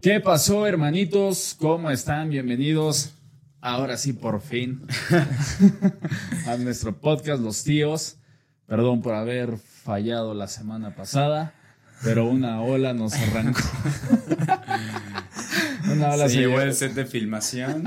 ¿Qué pasó, hermanitos? ¿Cómo están? Bienvenidos. Ahora sí, por fin, a nuestro podcast Los Tíos. Perdón por haber fallado la semana pasada, pero una ola nos arrancó. una ola se, llevó el set de filmación.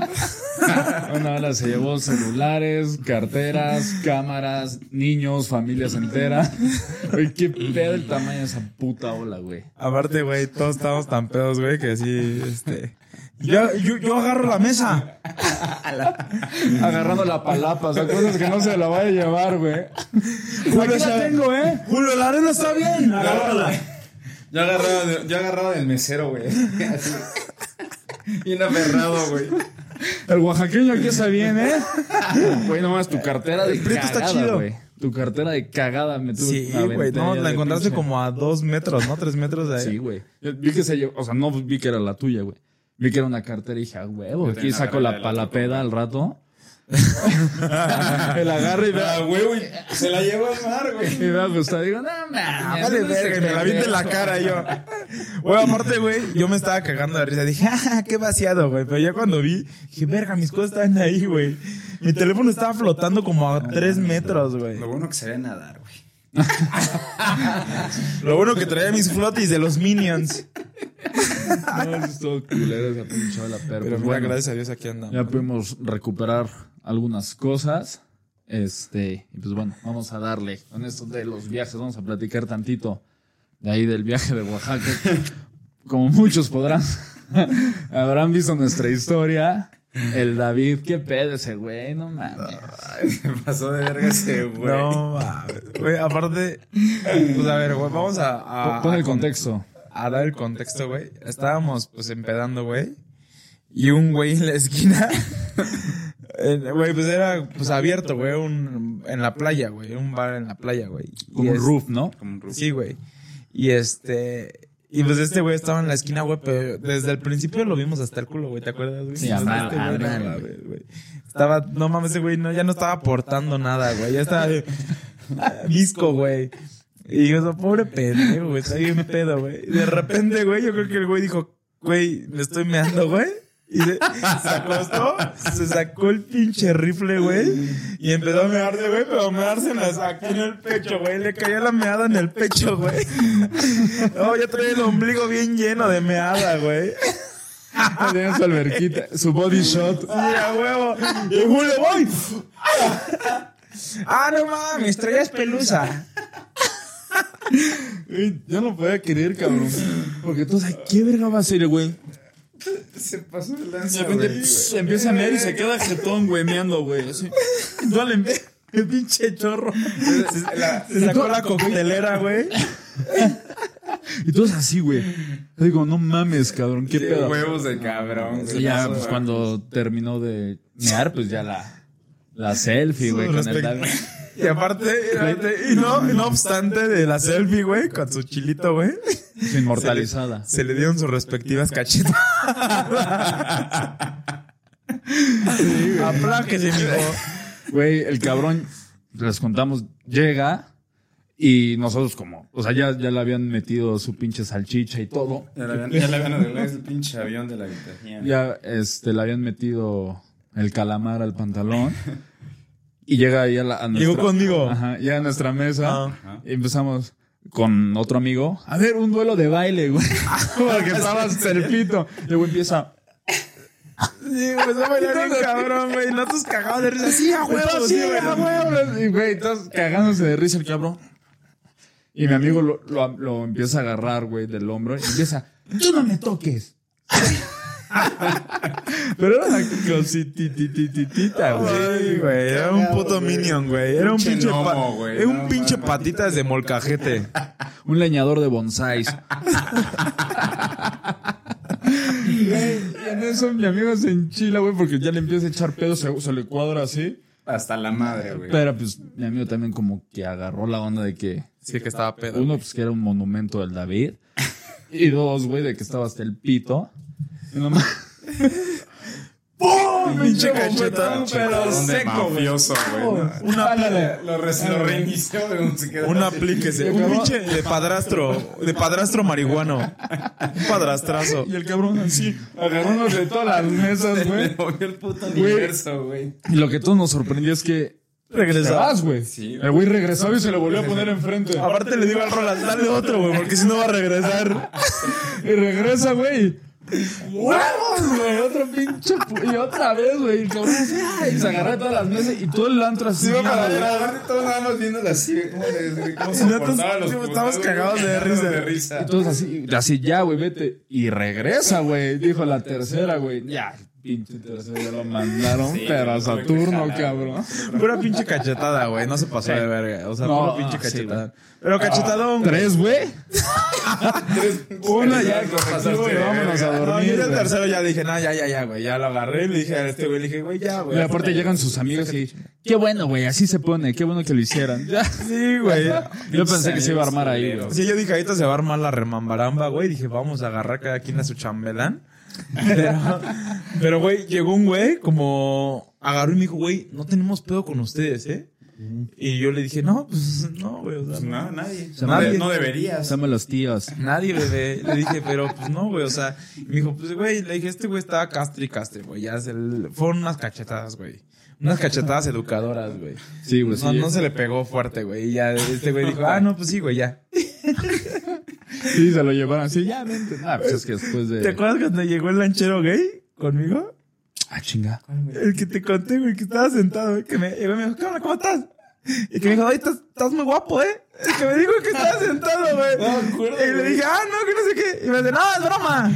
una ola se llevó celulares, carteras, cámaras, niños, familias enteras. Oye, qué pedo el tamaño de esa puta ola, güey. Aparte, güey, todos estamos tan pedos, güey, que así, este... Yo, yo, yo agarro la mesa. Agarrando la palapa, ¿se acuerdas que no se la vaya a llevar, güey? Aquí la tengo, ¿eh? Julio, la arena está bien. Agárrala. Yo agarraba, yo agarraba del mesero, güey. Así. Bien aferrado, güey. El oaxaqueño aquí está bien, ¿eh? Güey, nomás tu cartera de El prieto está cagada, chido. güey. Tu cartera de cagada me tuve Sí, una güey, no, la de encontraste pinche- como a dos metros, ¿no? Tres metros de ahí. Sí, güey. Yo vi que se llevó, o sea, no vi que era la tuya, güey. Vi que era una cartera y dije, ah, huevo, Yo aquí también saco agarré la palapeda al rato. el agarre y Ah, vea, güey, güey. Se la llevó al mar, güey. y me gusta. Digo, no, mames. Ah, vale, verga, y me la vi en la pendejo". cara yo. Güey, aparte, güey, yo me estaba cagando de risa. Dije, ah, qué vaciado, güey. Pero ya cuando vi, dije, verga, mis cosas estaban ahí, güey. Mi teléfono estaba flotando como a tres metros, güey. Lo bueno que sabía nadar, güey. Lo bueno que traía mis flotis de los Minions. No, eso es todo culero esa pinche ola, pero, Pero mira, bueno, gracias a Dios aquí andamos. ya pudimos recuperar algunas cosas. Este, y pues bueno, vamos a darle con esto de los viajes, vamos a platicar tantito de ahí del viaje de Oaxaca. Como muchos podrán, habrán visto nuestra historia. El David, qué pedo ese güey, no mames. Se pasó de verga ese, güey. No, mames. Güey, aparte, pues a ver, güey, vamos a, a, Pon el contexto. a dar el contexto, güey. Estábamos, pues, empedando, güey. Y un güey en la esquina, eh, güey, pues era, pues, abierto, güey, un, en la playa, güey. Un bar en la playa, güey. Y Como un es- roof, ¿no? Como un rufo. Sí, güey. Y este... Y pues este güey estaba en la esquina, güey, pero desde el principio lo vimos hasta el culo, güey, ¿te acuerdas, güey? Sí, este no mames, güey. Estaba, no mames, ese güey no, ya no estaba aportando nada, güey. Ya estaba visco, güey. Y yo, eso, pobre pendejo, güey, está bien pedo, güey. Y de repente, güey, yo creo que el güey dijo, güey, me estoy meando, güey. Y se, se acostó, se sacó el pinche rifle, güey. Y empezó a mearse, güey, pero mearse en la- aquí en el pecho, güey. Le caía la meada en el pecho, güey. No, ya traía el ombligo bien lleno de meada, güey. Tenía su alberquita, su body shot. Sí, a huevo. Y Julio, voy. Ah, no mames, traías pelusa. Yo no podía querer, cabrón. Porque sabes, ¿qué verga va a hacer, güey? Se pasó de De lanza, repente güey. pss, empieza a mear y se queda jetón, güey, meando, güey. Así. El pinche chorro. Se sacó la coctelera, güey. Y todos así, güey. Yo digo, no mames, cabrón, qué pedo. huevos de cabrón. Y ya, pues cuando terminó de mear, pues ya la, la selfie, güey, con el. Y aparte, y no, no obstante de la selfie, güey, con su chilito, güey, Inmortalizada. se le dieron sus respectivas cachetas. Apláquese, mijo. Güey, el cabrón, les contamos, llega y nosotros como, o sea, ya, ya le habían metido su pinche salchicha y todo. Ya le habían, ya le habían arreglado el pinche avión de la habitación. Ya, este, le habían metido el calamar al pantalón. Y llega ahí a, la, a nuestra... Llegó conmigo. Ajá, llega a nuestra mesa. Ajá. Y empezamos con otro amigo. A ver, un duelo de baile, güey. Porque estaba cerpito. Y luego empieza... Sí, pues a bailar bien cabrón, güey. No tus cagados de risa. Sí, a huevo, sí, a huevo. Y güey, todos cagándose de risa el cabrón. Y mi amigo lo, lo, lo empieza a agarrar, güey, del hombro. Y empieza, tú no me toques. Pero era una cosititititita, güey. güey, era un puto minion, güey. Era un Pinche pinche, pa- gnomo, güey, era un no pinche mames. patitas de molcajete. Un leñador de bonsáis. y en eso mi amigo se enchila, güey, porque ya le empieza a echar pedo, se, se le cuadra así. Hasta la madre, güey. Pero pues mi amigo también como que agarró la onda de que Sí, que estaba pedo. uno, pues que era un monumento del David. Y dos, güey, de que estaba hasta el pito. ¡Pum! ¡Pum! Pinche cachetón, pero de seco, güey. mafioso, güey. Una, Lo, re- lo reinició, quedó un así. aplíquese. Un pinche de padrastro. De padrastro marihuano. Un padrastrazo. Y el cabrón así, agarrándose de todas las mesas, Le güey. movió el puto universo, güey. Y lo que todo nos sorprendió es que te Regresaba. vas, güey. Sí, el güey regresaba y se lo volvió a poner enfrente. Aparte le digo al Roland, dale otro, güey, porque si no va a regresar. Y regresa, güey. ¡Huevos, güey! Otro pinche. Y otra vez, güey. Ay, se agarra todas las mesas y todo el antro así. Sí, para aparte todos nada más viéndolo así, cómo todos- los estamos cagados de risa. de risa. Y todos así, así, ya, güey, vete. Y regresa, güey. Dijo la tercera, güey. Ya, pinche tercera, ya lo mandaron, Sí, pero a Saturno, cabrón. Pura pinche cachetada, güey. No se pasó de verga. O sea, No, puro pinche ah, sí, cachetada. Pero cachetadón. güey. ¿Tres, güey? Una ya, vámonos a. No, dormir. yo el tercero ya dije, no, ya, ya, ya, güey. Ya lo agarré y le dije a este güey, le dije, güey, ya, güey. Y aparte llegan sus amigos y, qué bueno, güey, así se pone, qué bueno que lo hicieran. Ya. Sí, güey. Yo pensé que se iba a armar ahí, güey. Sí, yo dije, ahorita se va a armar la remambaramba, güey. Dije, vamos a agarrar cada quien a su chambelán. Pero, güey, llegó un güey como agarró y me dijo, güey, no tenemos pedo con ustedes, ¿eh? Y yo le dije, no, pues no, güey. O sea, Pues no, nadie. No, nadie. de- no deberías. Somos los tíos. Nadie, bebé. Le dije, pero pues no, güey. O sea, me dijo, pues güey, le dije, este güey estaba castre y castre, güey. Ya se le- fueron unas cachetadas, güey. Unas cachetadas educadoras, güey. Sí, güey, sí. No, no se le pegó fuerte, güey. Y ya este güey dijo, ah, no, pues sí, güey, ya. Sí, se lo llevaron así, ya, vente. Ah, pues es que después de... ¿Te acuerdas cuando llegó el lanchero gay conmigo? Ah, chinga. El que te conté, güey, que estaba sentado, güey, que me llegó y me dijo, ¿qué onda, cómo estás? Y que me dijo, ay, estás, estás muy guapo, ¿eh? El que me dijo que estaba sentado, güey. No me acuerdo, Y le dije, ah, no, que no sé qué. Y me dice, no, es broma.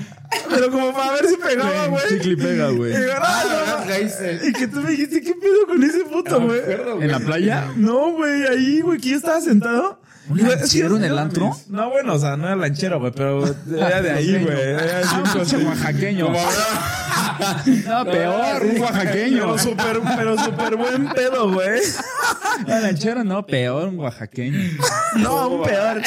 Pero como para ver si pegaba, güey. Chicle y pega, güey. Y digo, no, Ah, caíste. Y que tú me dijiste, ¿qué pedo con ese puto, güey? ¿En la playa? No, güey, ahí, güey, que yo estaba sentado. ¿Un lanchero en el no antro? No, bueno, o sea, no era lanchero, güey, pero era de ahí, güey. Era así, pinche oaxaqueño. No, peor, un oaxaqueño. Pero súper, pero súper buen pedo, güey. La lanchera no, peor, un oaxaqueño. No, aún peor.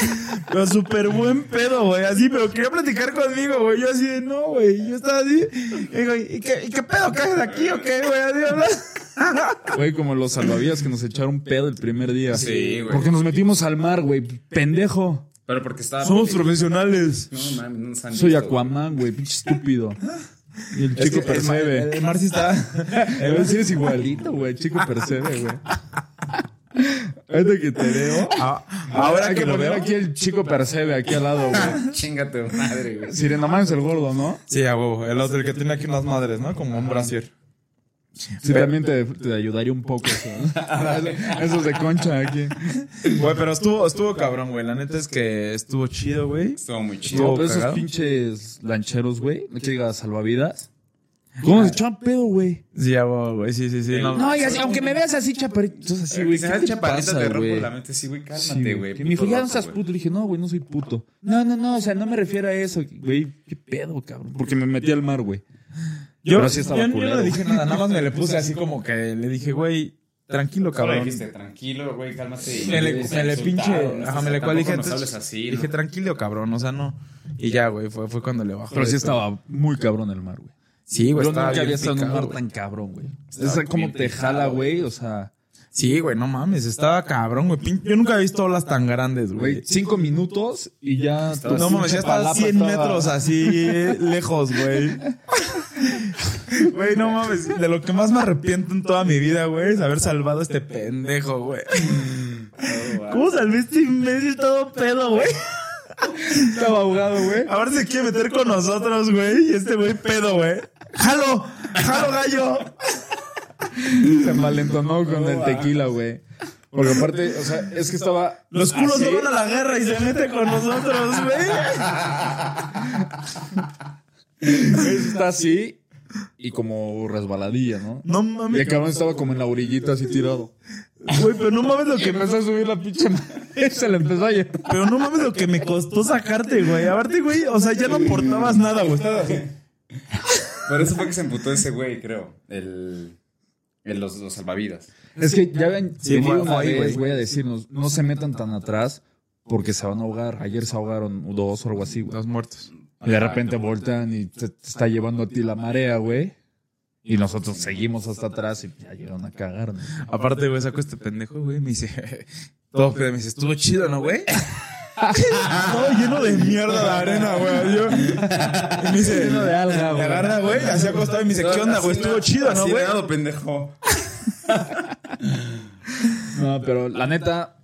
Pero súper buen pedo, güey. Así, pero quería platicar conmigo, güey. Yo así de, no, güey. Yo estaba así. Y digo, ¿y qué, ¿y qué pedo? ¿Qué haces aquí o qué, güey? Así. Güey, como los salvavidas que nos echaron pedo el primer día. Sí, güey. Porque nos metimos al mar, güey. Pendejo. Pero porque estaba. Somos profesionales. No mames, no han Soy visto, Aquaman, güey. Pinche estúpido. Y el Es chico mar- percebe. el, el mar sí está. El sí es igualito, güey. El chico percebe, güey. Ahorita que te veo. Ah, ahora Hay que que lo poner veo. aquí el chico percebe, aquí al lado, güey. Chingate madre, güey. Sirenomán es el gordo, ¿no? Sí, a huevo. El otro, el que tiene aquí unas madres, ¿no? Como un brasier. Sí, también te, te ayudaría un poco eso. ¿no? Esos de concha aquí. Güey, pero estuvo, estuvo cabrón, güey. La neta es que estuvo chido, güey. Estuvo muy chido. pero esos pinches lancheros, güey. No que diga salvavidas. ¿Cómo se echaban pedo, güey? Sí, a huevo, güey. Sí, sí, sí. No, No, y así, aunque me veas así, chaparrito. Entonces, así, güey. Si ¿qué me te rompo güey? la mente. Sí, güey, Sí, cálmate, güey. Que me dijo, ya no seas puto. Le dije, no, güey, no soy puto. No, no, no, o sea, no me refiero a eso. Güey, qué pedo, cabrón. Porque me metí al mar, güey. Yo, Pero sí estaba yo- yo no le dije nada, nada más me le puse así como que le dije, güey, tranquilo, cabrón. dijiste, tranquilo, güey, cálmate. Me le, me le pinche, ajá, me le cual dije, entonces, hables así, dije, tranquilo, cabrón, o sea, no. Y ya, güey, fue, fue cuando le bajó. Pero sí esto. estaba muy cabrón el mar, güey. Sí, güey, Yo estaba nunca bien había estado en un mar tan cabrón, güey. Es como te jala, güey. O sea, Sí, güey, no mames, estaba cabrón, güey. Yo nunca he visto olas tan grandes, güey, cinco minutos y ya. No mames, ya estaba palapa 100 estaba- metros así lejos, güey. Güey, no mames. De lo que más me arrepiento en toda mi vida, güey, es haber salvado a este pendejo, güey. ¿Cómo salvé a este imbécil todo pedo, güey? Estaba ahogado, güey. Ahora se quiere meter con nosotros, güey. Y este güey pedo, güey. ¡Jalo! ¡Jalo, gallo! Se malentonó con el tequila, güey. Porque aparte, o sea, es que estaba. Los culos no van a la guerra y se mete con nosotros, güey. Está así y como resbaladilla, ¿no? No Y mames. el cabrón estaba como en la orillita así tirado. Güey, pero no mames lo Que empezó a subir la pinche. Se le empezó a llevar. Pero no mames lo que me costó sacarte, güey. Aparte, güey, o sea, ya no aportabas nada, güey. Estaba así. Por eso fue que se emputó ese güey, creo. El. Los, los salvavidas. Es que ya habían Sí, fue- una ahí, vez, güey. güey, a decirnos, no se metan tan atrás porque se van a ahogar. Ayer se ahogaron dos o algo así, güey. Los muertos. Y de repente voltean y te, te está llevando a ti la marea, güey. Y nosotros seguimos hasta atrás y ya llegaron a cagarnos. Aparte, güey, saco este pendejo, güey, me dice, todo pedo, me dice, estuvo chido, ¿no, güey? Todo lleno de mierda de arena, güey. Yo, y me dice, Lleno de alga, Me güey. agarra, güey, así acostado y me dice, ¿qué onda, güey? Estuvo chido, ¿no, Así güey? pendejo. No, pero la neta,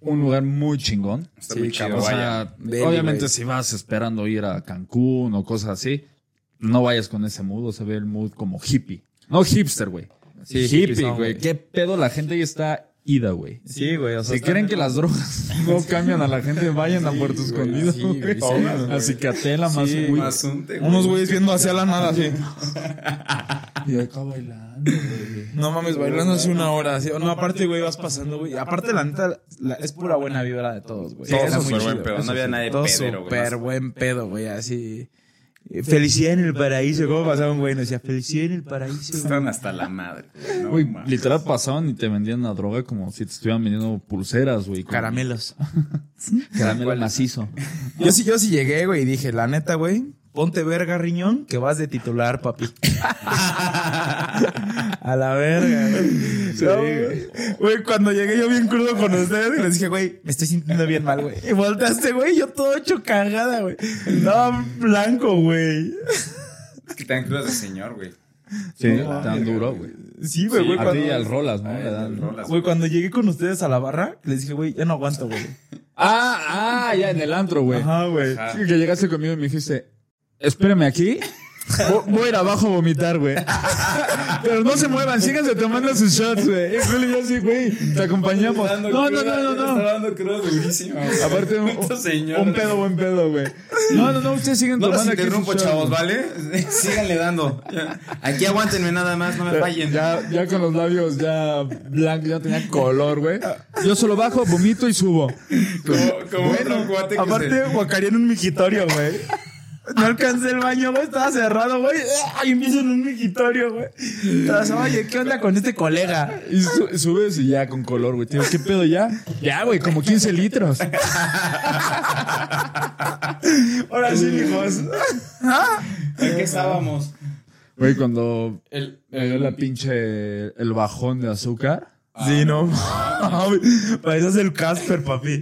un lugar muy chingón. Está muy chido, O vaya. sea, Deli, obviamente güey. si vas esperando ir a Cancún o cosas así, no vayas con ese mood, o se ve el mood como hippie. No hipster, güey. Sí, hippie, güey. ¿Qué pedo? La gente ahí está ida, güey. Sí, güey, o sea, Si creen que las drogas no cambian a la gente, vayan a Puerto Escondido. sí, güey, güey. sí, a Cicatela, más Sí, güey. Unos güeyes viendo hacia la nada, así. Y acá bailando, güey. No mames, bailando hace una hora. Así. No, aparte, güey, vas pasando, güey. Aparte, la neta, la- es pura buena vibra de todos, güey. Todo Era muy súper buen pedo. No había nadie pedero, güey. súper buen pedo, güey, así. Felicidad en el paraíso. ¿Cómo pasaba un güey? Nos decía, felicidad en el paraíso. güey. Están hasta la madre. güey. No, Güey, literal pasaban y te vendían la droga como si te estuvieran vendiendo pulseras, güey. con Caramelos. Caramelo macizo. Yo sí, yo sí llegué, güey, y dije, la neta, güey, ponte verga, riñón, que vas de titular, papi. A la verga, güey. No, güey. Güey, cuando llegué yo bien crudo con ustedes, y les dije, güey, me estoy sintiendo bien mal, güey. Y volteaste, güey, yo todo hecho cagada, güey. No, blanco, güey. Es que te dan crudas de señor, güey. Sí, tan duro, güey. Sí, güey, güey. A ti cuando- y al Rolas, ¿no? Ay, Le dan- rolas, Güey, cuando llegué con ustedes a la barra, les dije, güey, ya no aguanto, güey. Ah, ah, ya en el antro, güey. Ajá, güey. Ajá. Sí, que llegaste conmigo y me dijiste, espérame aquí. Vo- Voy a ir abajo a vomitar, güey. Pero no se muevan, síganse tomando sus shots, güey. Y Julio y yo así, güey, te acompañamos. No, no, no, no, no. dando durísimo. Aparte, un, un pedo, buen pedo, güey. No, no, no, ustedes siguen No tomando aquí interrumpo, sus shots, chavos. ¿vale? Síganle dando. Aquí aguántenme nada más, no me fallen. Ya, ya con los labios ya blancos, ya tenía color, güey. Yo solo bajo, vomito y subo. Como, como otro cuate que Aparte, guacaría en un migitorio, güey. No alcancé el baño, güey, estaba cerrado, güey. Ay, empiezo en un migitorio, güey. Tras, Oye, ¿qué onda con este colega? Y su- subes y ya con color, güey. Tío, ¿qué pedo ya? Ya, güey, como 15 litros. Ahora sí, mijos. ¿En qué estábamos? Güey, cuando El... me dio la pinche el bajón de azúcar. Sí, no. Pareces el Casper, papi.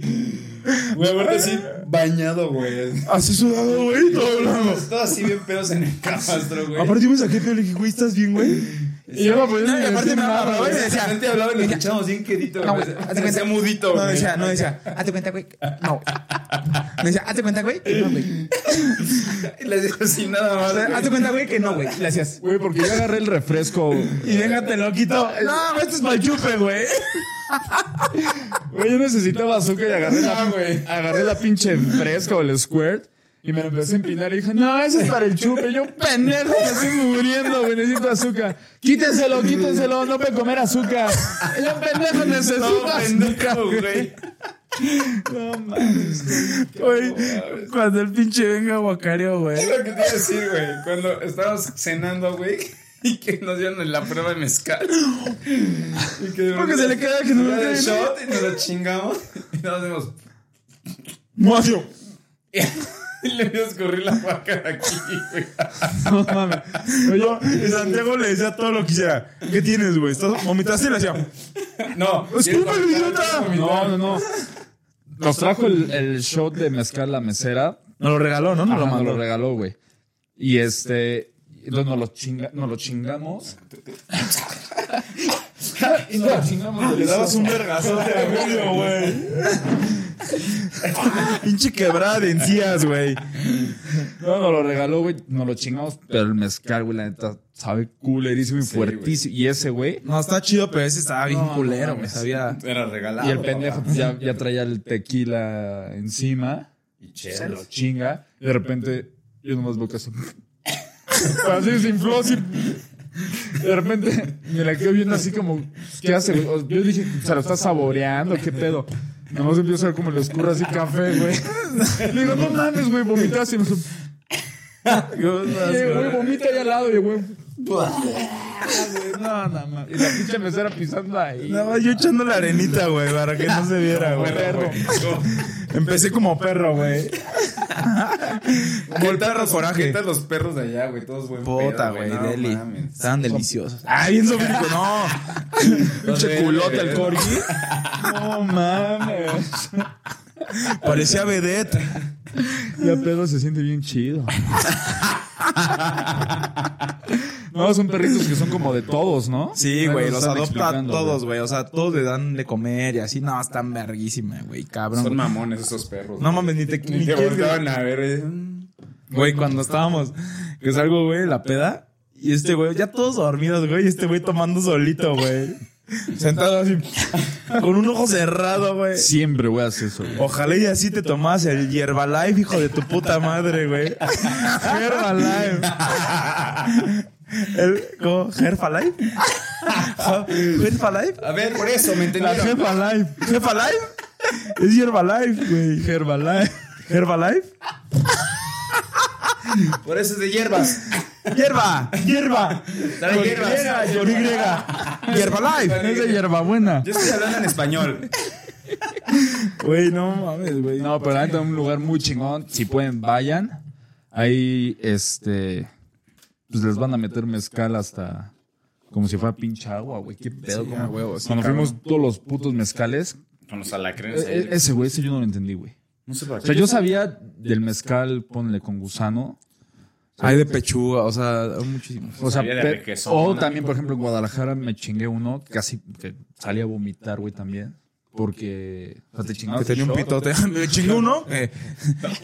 Güey, aparte así, bañado, güey. Así sudado, güey, todo. Todo así bien pedos en el camastro, güey. Aparte, yo me saqué pelo y dije, güey, ¿estás bien, güey? Y yo me ponía No, y aparte me hablaba, güey, De decía, repente hablaba y lo escuchamos bien quedito, No, güey. cuenta. mudito, No, güey. decía, no, decía, hazte cuenta, güey. No. Me decía, hazte cuenta, güey. que No, güey. Y le dijo así nada más. Hazte cuenta, güey, que no, güey. Le hacías. Güey, porque yo agarré el refresco. Y déjate lo quito. No, esto es para el chupe, güey. Güey, yo necesitaba azúcar y agarré la, agarré la pinche fresca o el squirt. Y me lo empecé a empinar y dije, no, eso es para el chupe. Yo, pendejo, me estoy muriendo, güey, necesito azúcar. Quítenselo, quítenselo, no puede comer azúcar. Yo, pendejo, necesito No, azúcar. güey. No mames. Güey, cuando el pinche venga guacario, güey. Es lo que te iba a decir, güey. Cuando estábamos cenando, güey. Y que nos dieron la prueba de mezcal. Y que de Porque se le queda que no nos lo shot y nos lo chingamos. Y nos hacemos. Macio. Y le voy a escurrir la vaca de aquí, güey. No mames. Oye, Y Santiago le decía todo lo que hiciera. ¿Qué tienes, güey? ¿Estás- ¿Vomitaste? Y le hacía. No, Escúpelo, ¿quieres idiota. no, no, no. Nos trajo el, el shot de mezcal la mesera. Nos lo regaló, ¿no? Nos Ajá, lo nos mandó. lo regaló, güey. Y este. Entonces nos lo, chinga, nos lo chingamos. y nos lo chingamos. Le dabas un vergazote a Julio, güey. Pinche quebrada de encías, güey. No, nos lo regaló, güey. Nos lo chingamos. Pero el mezcal, güey, la neta, sabe culerísimo y fuertísimo. Y ese, güey. No, está chido, pero ese estaba bien No, culero, güey. Sabía. Era regalado. Y el pendejo pues, ya, ya traía el tequila encima. Y Se lo chinga. Y de repente, yo nomás veo que así. así se infló, así. De repente me la quedo viendo así como, ¿qué hace? Yo dije, ¿se lo está saboreando? ¿Qué pedo? Nomás empiezo a ver como le escurre así café, güey. Le digo, no mames, güey, vomitaste. Y me dijo, "Eh, güey, vomita ahí al lado. Y güey, no, no, no. Y la pinche mesera pisando ahí. Nada más yo echando la arenita, güey, para que no se viera, güey. perro. Empecé como perro, güey. El perro coraje. ¿Qué tal los perros de allá, güey? Todos buen Puta, güey, no deli. mames. Estaban deliciosos. Ah, bien sobrico. No. Pinche culote el corgi. No mames. Parecía vedette. Ya pedo se siente bien chido. No, son perritos que son como de todos, ¿no? Sí, güey, los adopta a todos, güey. güey. O sea, todos le dan de comer y así. No, están verguísima, güey, cabrón. Son güey. mamones esos perros. No güey. mames, ni te, Ni ni te volteaban a ver. Güey, cuando estábamos, que salgo, güey, la peda, y este güey, ya todos dormidos, güey, y este güey tomando solito, güey. Sentado así, con un ojo cerrado, güey. Siempre a hacer eso, güey. Ojalá y así te tomas el Herbalife, hijo de tu puta madre, güey. Herbalife. El, ¿Cómo? ¿Herbalife? ¿Herbalife? A ver, por eso, ¿me entendieron? Herbalife. ¿Herbalife? Es Herbalife, güey. Herbalife. ¿Herbalife? Por eso es de hierbas. Hierba, hierba. Trae hierbas. Con Y. Herbalife. Es de hierbabuena. Yo estoy hablando en español. Güey, no mames, güey. No, pero hay un lugar muy chingón. Si pueden, vayan. Ahí, este. Pues les van a meter mezcal hasta. Como si fuera pinche agua, güey. Qué pedo, Sí, como- a huevo, sí, Cuando cabrón. fuimos todos los putos mezcales. Con los alacrenes. e- e- ese güey, ese yo no lo entendí, güey. No sé para O sea, yo sabía del mezcal, ponle con gusano. Hay de pechuga, o sea, hay muchísimos. O sea, o también, por ejemplo, en Guadalajara me chingué uno, casi que salí a vomitar, güey, también. Porque, o sea, te Que chingabas tenía un pitote. Me chingó uno. eh,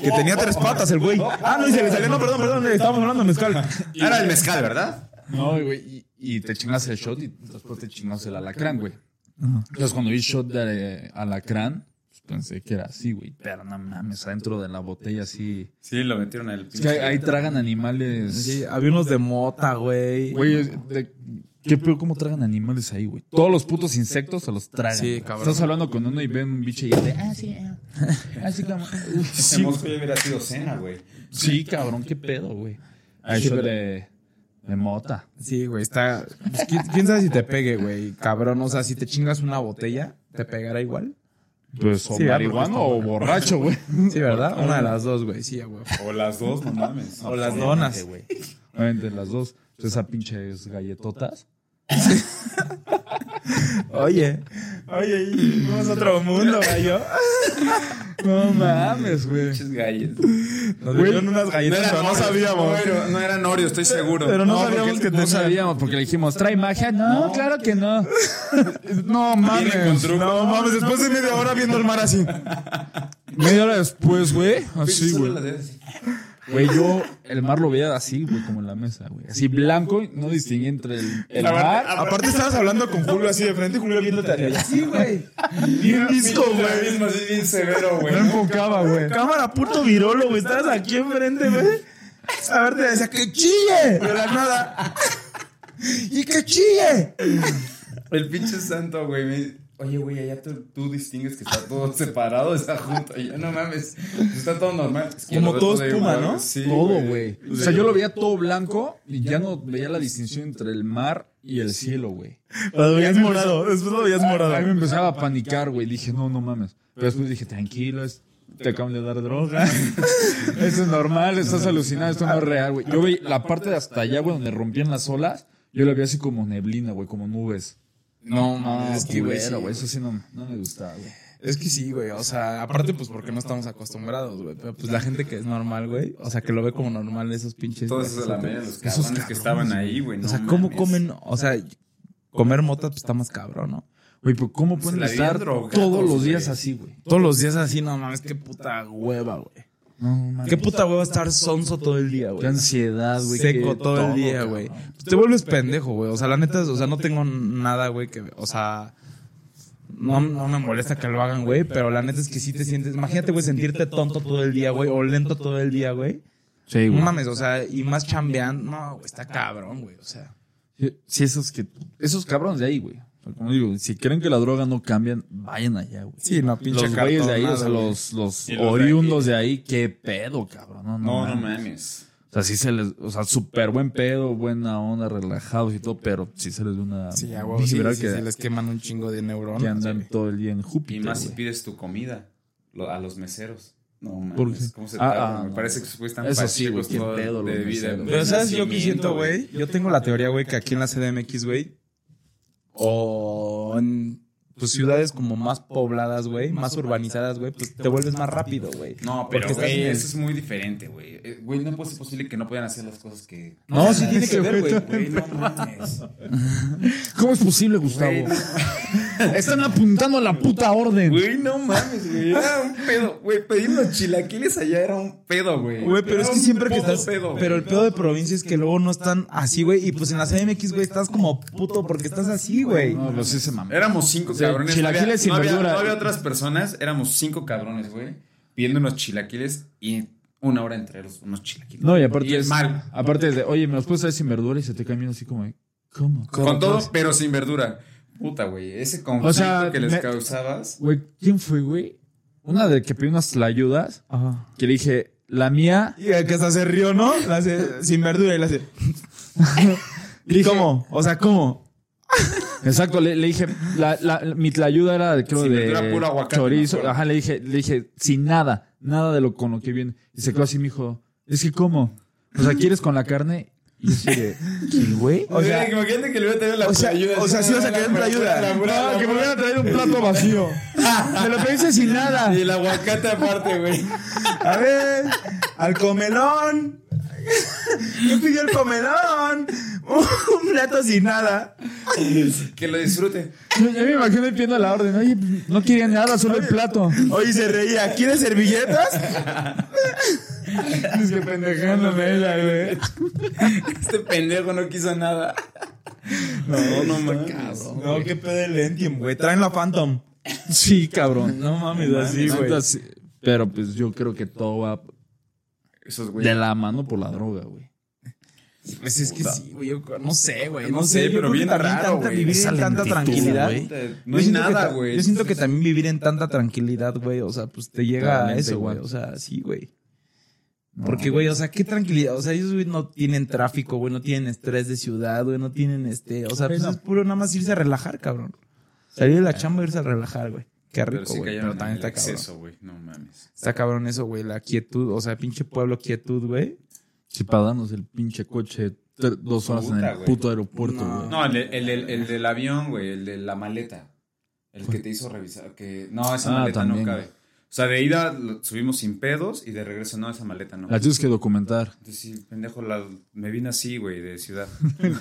que tenía tres patas el güey. Ah, no, y se le salió. No, perdón, perdón. Estábamos hablando de mezcal. Era el mezcal, ¿verdad? No, güey, y, y te chingas el shot y después te chingas el alacrán, güey. Entonces, cuando vi shot de alacrán, pues pensé que era así, güey. Pero no mames, adentro de la botella así. Sí, lo metieron al Es que ahí, ahí tragan animales. Sí, había unos de mota, güey. Güey, de- ¿qué peor cómo tragan animales ahí, güey? Todos los putos insectos se los tragan. Sí, cabrón. Estás hablando con uno y ven un bicho y ya de, ah, sí, ah, ah, sí, como. Ese Sí, mosco ya hubiera sido cena, güey. sí, cabrón, qué pedo, güey. Sí, shot pero- de, de mota. Sí, güey, está. pues, ¿quién, quién sabe si te pegue, güey? Cabrón, o sea, si te chingas una botella, ¿te pegará igual? Pues, o Sí, ah, marihuano o borracho, güey. Sí, ¿verdad? Una de las dos, güey. Sí, güey. O las dos, no mames. O las donas. güey. Obviamente las dos. Pues Esas pinches galletotas. Oye, oye, y vamos a otro mundo, gallo. No mames, güey. Pinches galles. Nos dieron unas galletas, pero no Oreo, sabíamos. No, era- no eran Oreo, estoy seguro. Pero no, No, sabíamos porque que no tenía- sabíamos, porque le dijimos, ¿trae magia? No, claro que no. no mames. No mames, después de media hora viendo el mar así. Media hora después, güey. Así, güey. Güey, yo el mar lo veía así, güey, como en la mesa, güey. Así blanco, y no distinguí entre el, mar. Aparte estabas hablando con Julio así de frente, Julio viéndote. Sí, güey. Bien disco, Pinche güey. así bien severo, güey. No enfocaba, güey. Cámara puto virolo, güey. Estabas aquí enfrente, güey. A ver, te decía que chille. De la nada. Y que chille. El pinche santo, güey. Oye, güey, allá tú, tú distingues que está todo separado esa junta. Y yo, no mames, está todo normal. Es que Como todo espuma, ¿no? Sí, Todo, güey. O sea, yo lo veía todo blanco y ya no veía la distinción entre el mar y el cielo, güey. Lo veías morado. Después lo veías morado. A mí me empezaba a panicar, güey. Dije, no, no mames. Pero después dije, tranquilo, es- te acaban de dar droga. Eso es normal, estás alucinado, esto no es real, güey. Yo vi la parte de hasta allá, güey, donde rompían las olas. Yo la veía así como neblina, güey, como nubes. No, No, es que, güey, sí. Eso sí no, no me gustaba, güey. Es que sí, güey. O sea, aparte, pues porque no estamos acostumbrados, güey. Pero pues la gente que es normal, güey. O sea, que lo ve como normal esos pinches. Todos esos la media, los Esos cabrones que estaban ahí, güey. O sea, ¿cómo mames. comen? O sea, comer mota pues está más cabrón, ¿no? Güey, pero ¿cómo pueden estar todos los días así, güey? Todos los días así, no mames, qué puta hueva, güey. No. Qué puta hueva estar sonso todo el día, Qué güey. ansiedad, güey. Seco qué todo, el día, güey. Pues te vuelves pendejo, güey. O sea, la neta, o sea, no tengo nada, güey, que, o sea, no, no me molesta que lo hagan, güey, pero la neta es que sí te sientes, imagínate, güey, sentirte tonto todo el día, güey, o lento todo el día, güey. Sí, No güey. mames, o sea, y más chambeando, no, güey, está cabrón, güey, o sea. Sí, esos que. Esos cabrones de ahí, güey. Como digo, si creen que la droga no cambian, vayan allá, güey. Sí, no, pinche Los güeyes de ahí, o sea, los, los Y los de oriundos de ahí, qué pedo, cabrón. No, no, No, no mames. mames. O sea, sí se les, o sea, súper buen pedo, buena onda, relajados y todo, pero sí se les ve una Sí, a huevo, sí, que, se les queman un chingo de neuronas. que andan güey. todo el día en Y Júpiter, más si pides tu comida lo- a los meseros. No ¿Por qué? mames, ¿cómo se Ah, tardan? ah, Me no. parece que fue tan Eso sí, güey, qué todo pedo de vida. de Pero ¿sabes yo qué siento, güey? Yo tengo la teoría, güey, que aquí en la CDMX, güey, o en pues, ciudades como más pobladas, güey, más urbanizadas, güey, pues te vuelves más rápido, güey. No, pero güey, el- eso es muy diferente, güey. Eh, Güey, no puede ser posible que no puedan hacer las cosas que... No, sí tiene que ver, güey. Güey, no mames. ¿Cómo es posible, Gustavo? Están apuntando a la puta orden. Güey, no mames, güey. Era un pedo, güey. Pedir los chilaquiles allá era un pedo, güey. Güey, pero es que siempre que estás. pedo, pero el pedo de provincia es que luego no están así, güey. Y pues en la CDMX, güey, estás como puto porque estás así, güey. No, pues sí se mamó. Éramos cinco cabrones. chilaquiles no había, sin no había- verdura. no había otras personas. Éramos cinco cabrones, güey. Pidiendo unos chilaquiles y una hora entre los, unos chilaquiles. No, y aparte Y es es mal. Aparte de, oye, me los puedes traer sin verdura y se te camina así como, ¿cómo? Con todo, pero sin verdura. Puta, güey. Ese conflicto O sea, que les me- causabas. Güey, ¿quién fue, güey? Una de que pedí unas tlayudas, Ajá. que le dije, la mía, Y el que hasta se rió, ¿no? La hace sin verdura y la hace. ¿Y cómo? O sea, ¿cómo? exacto, le, le dije, la, la, mi tlayuda era, creo, Sin de puro aguacate, chorizo. Ajá, le dije, le dije, sin nada, nada de lo con lo que viene. Y se quedó así, me dijo, es que, ¿cómo? O sea, ¿quieres con la carne? Y yo así de, ¿qué, güey? O sea, imagínate que le voy a traer la o sea, ayuda. o sea, sí vas a querer la ayuda. No, que me hubieran traído un plato vacío. Me lo pediste sin nada. Y el aguacate aparte, güey. A ver, al comelón. ¿Quién pidió el comelón? Un plato sin nada. Que lo disfrute. Yo ya me imagino pidiendo la orden. Oye, no quería nada, solo el plato. Oye, se reía. ¿Quieres servilletas? Es que pendejándome ella, güey. Este pendejo no quiso nada. No, no mames. No, qué pedo de Lentium, güey. Traen la Phantom. Sí, cabrón. No mames, así, güey. Pero pues yo creo que todo va Esos güey. de la mano por la droga, güey. Pues es que sí, güey. yo No sé, güey. No No sé, pero bien raro, tanta- güey. vivir en tanta tranquilidad. No hay que nada, güey. Yo siento que también vivir en tanta tranquilidad, güey. O sea, pues te llega a eso, güey. O sea, sí, güey. Porque, güey, o sea, qué tranquilidad. O sea, ellos, güey, no tienen tráfico, güey, no tienen estrés de ciudad, güey, no tienen este. O sea, pues es puro nada más irse a relajar, cabrón. Salir de la chamba e irse a relajar, güey. Qué rico, sí güey. Pero también el está cabrón. No mames. Está cabrón eso, güey. La quietud. O sea, pinche pueblo quietud, güey. Si para darnos el pinche coche dos horas en el puto aeropuerto, No. güey. No, el, el, el, el del avión, güey. El de la maleta. El que te hizo revisar. Que... No, esa Ah, maleta también, no cabe. O sea, de ida lo subimos sin pedos y de regreso no, esa maleta no. La tienes que documentar. Entonces, sí, pendejo, la- me vine así, güey, de ciudad.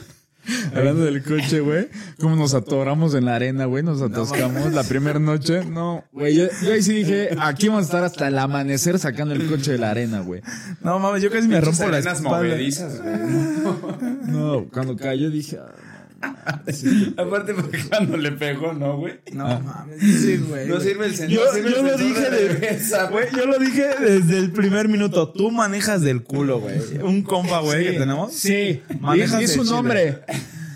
Hablando del coche, güey. Cómo nos atoramos en la arena, güey. Nos atascamos la primera noche. No, güey. Yo, yo ahí sí dije, aquí vamos a estar hasta el amanecer sacando el coche de la arena, güey. No mames, yo casi me rompo la arenas espalda. movedizas, güey. No, cuando cayó dije, ah, Aparte, porque cuando le pegó, ¿no, güey? No mames, sí, güey. No sirve el sensor. Yo, sirve yo el lo dije de reversa, güey, yo lo dije desde el primer minuto. Tú manejas del culo, güey. Un compa, güey, que tenemos. Sí, Manejas es de un hombre.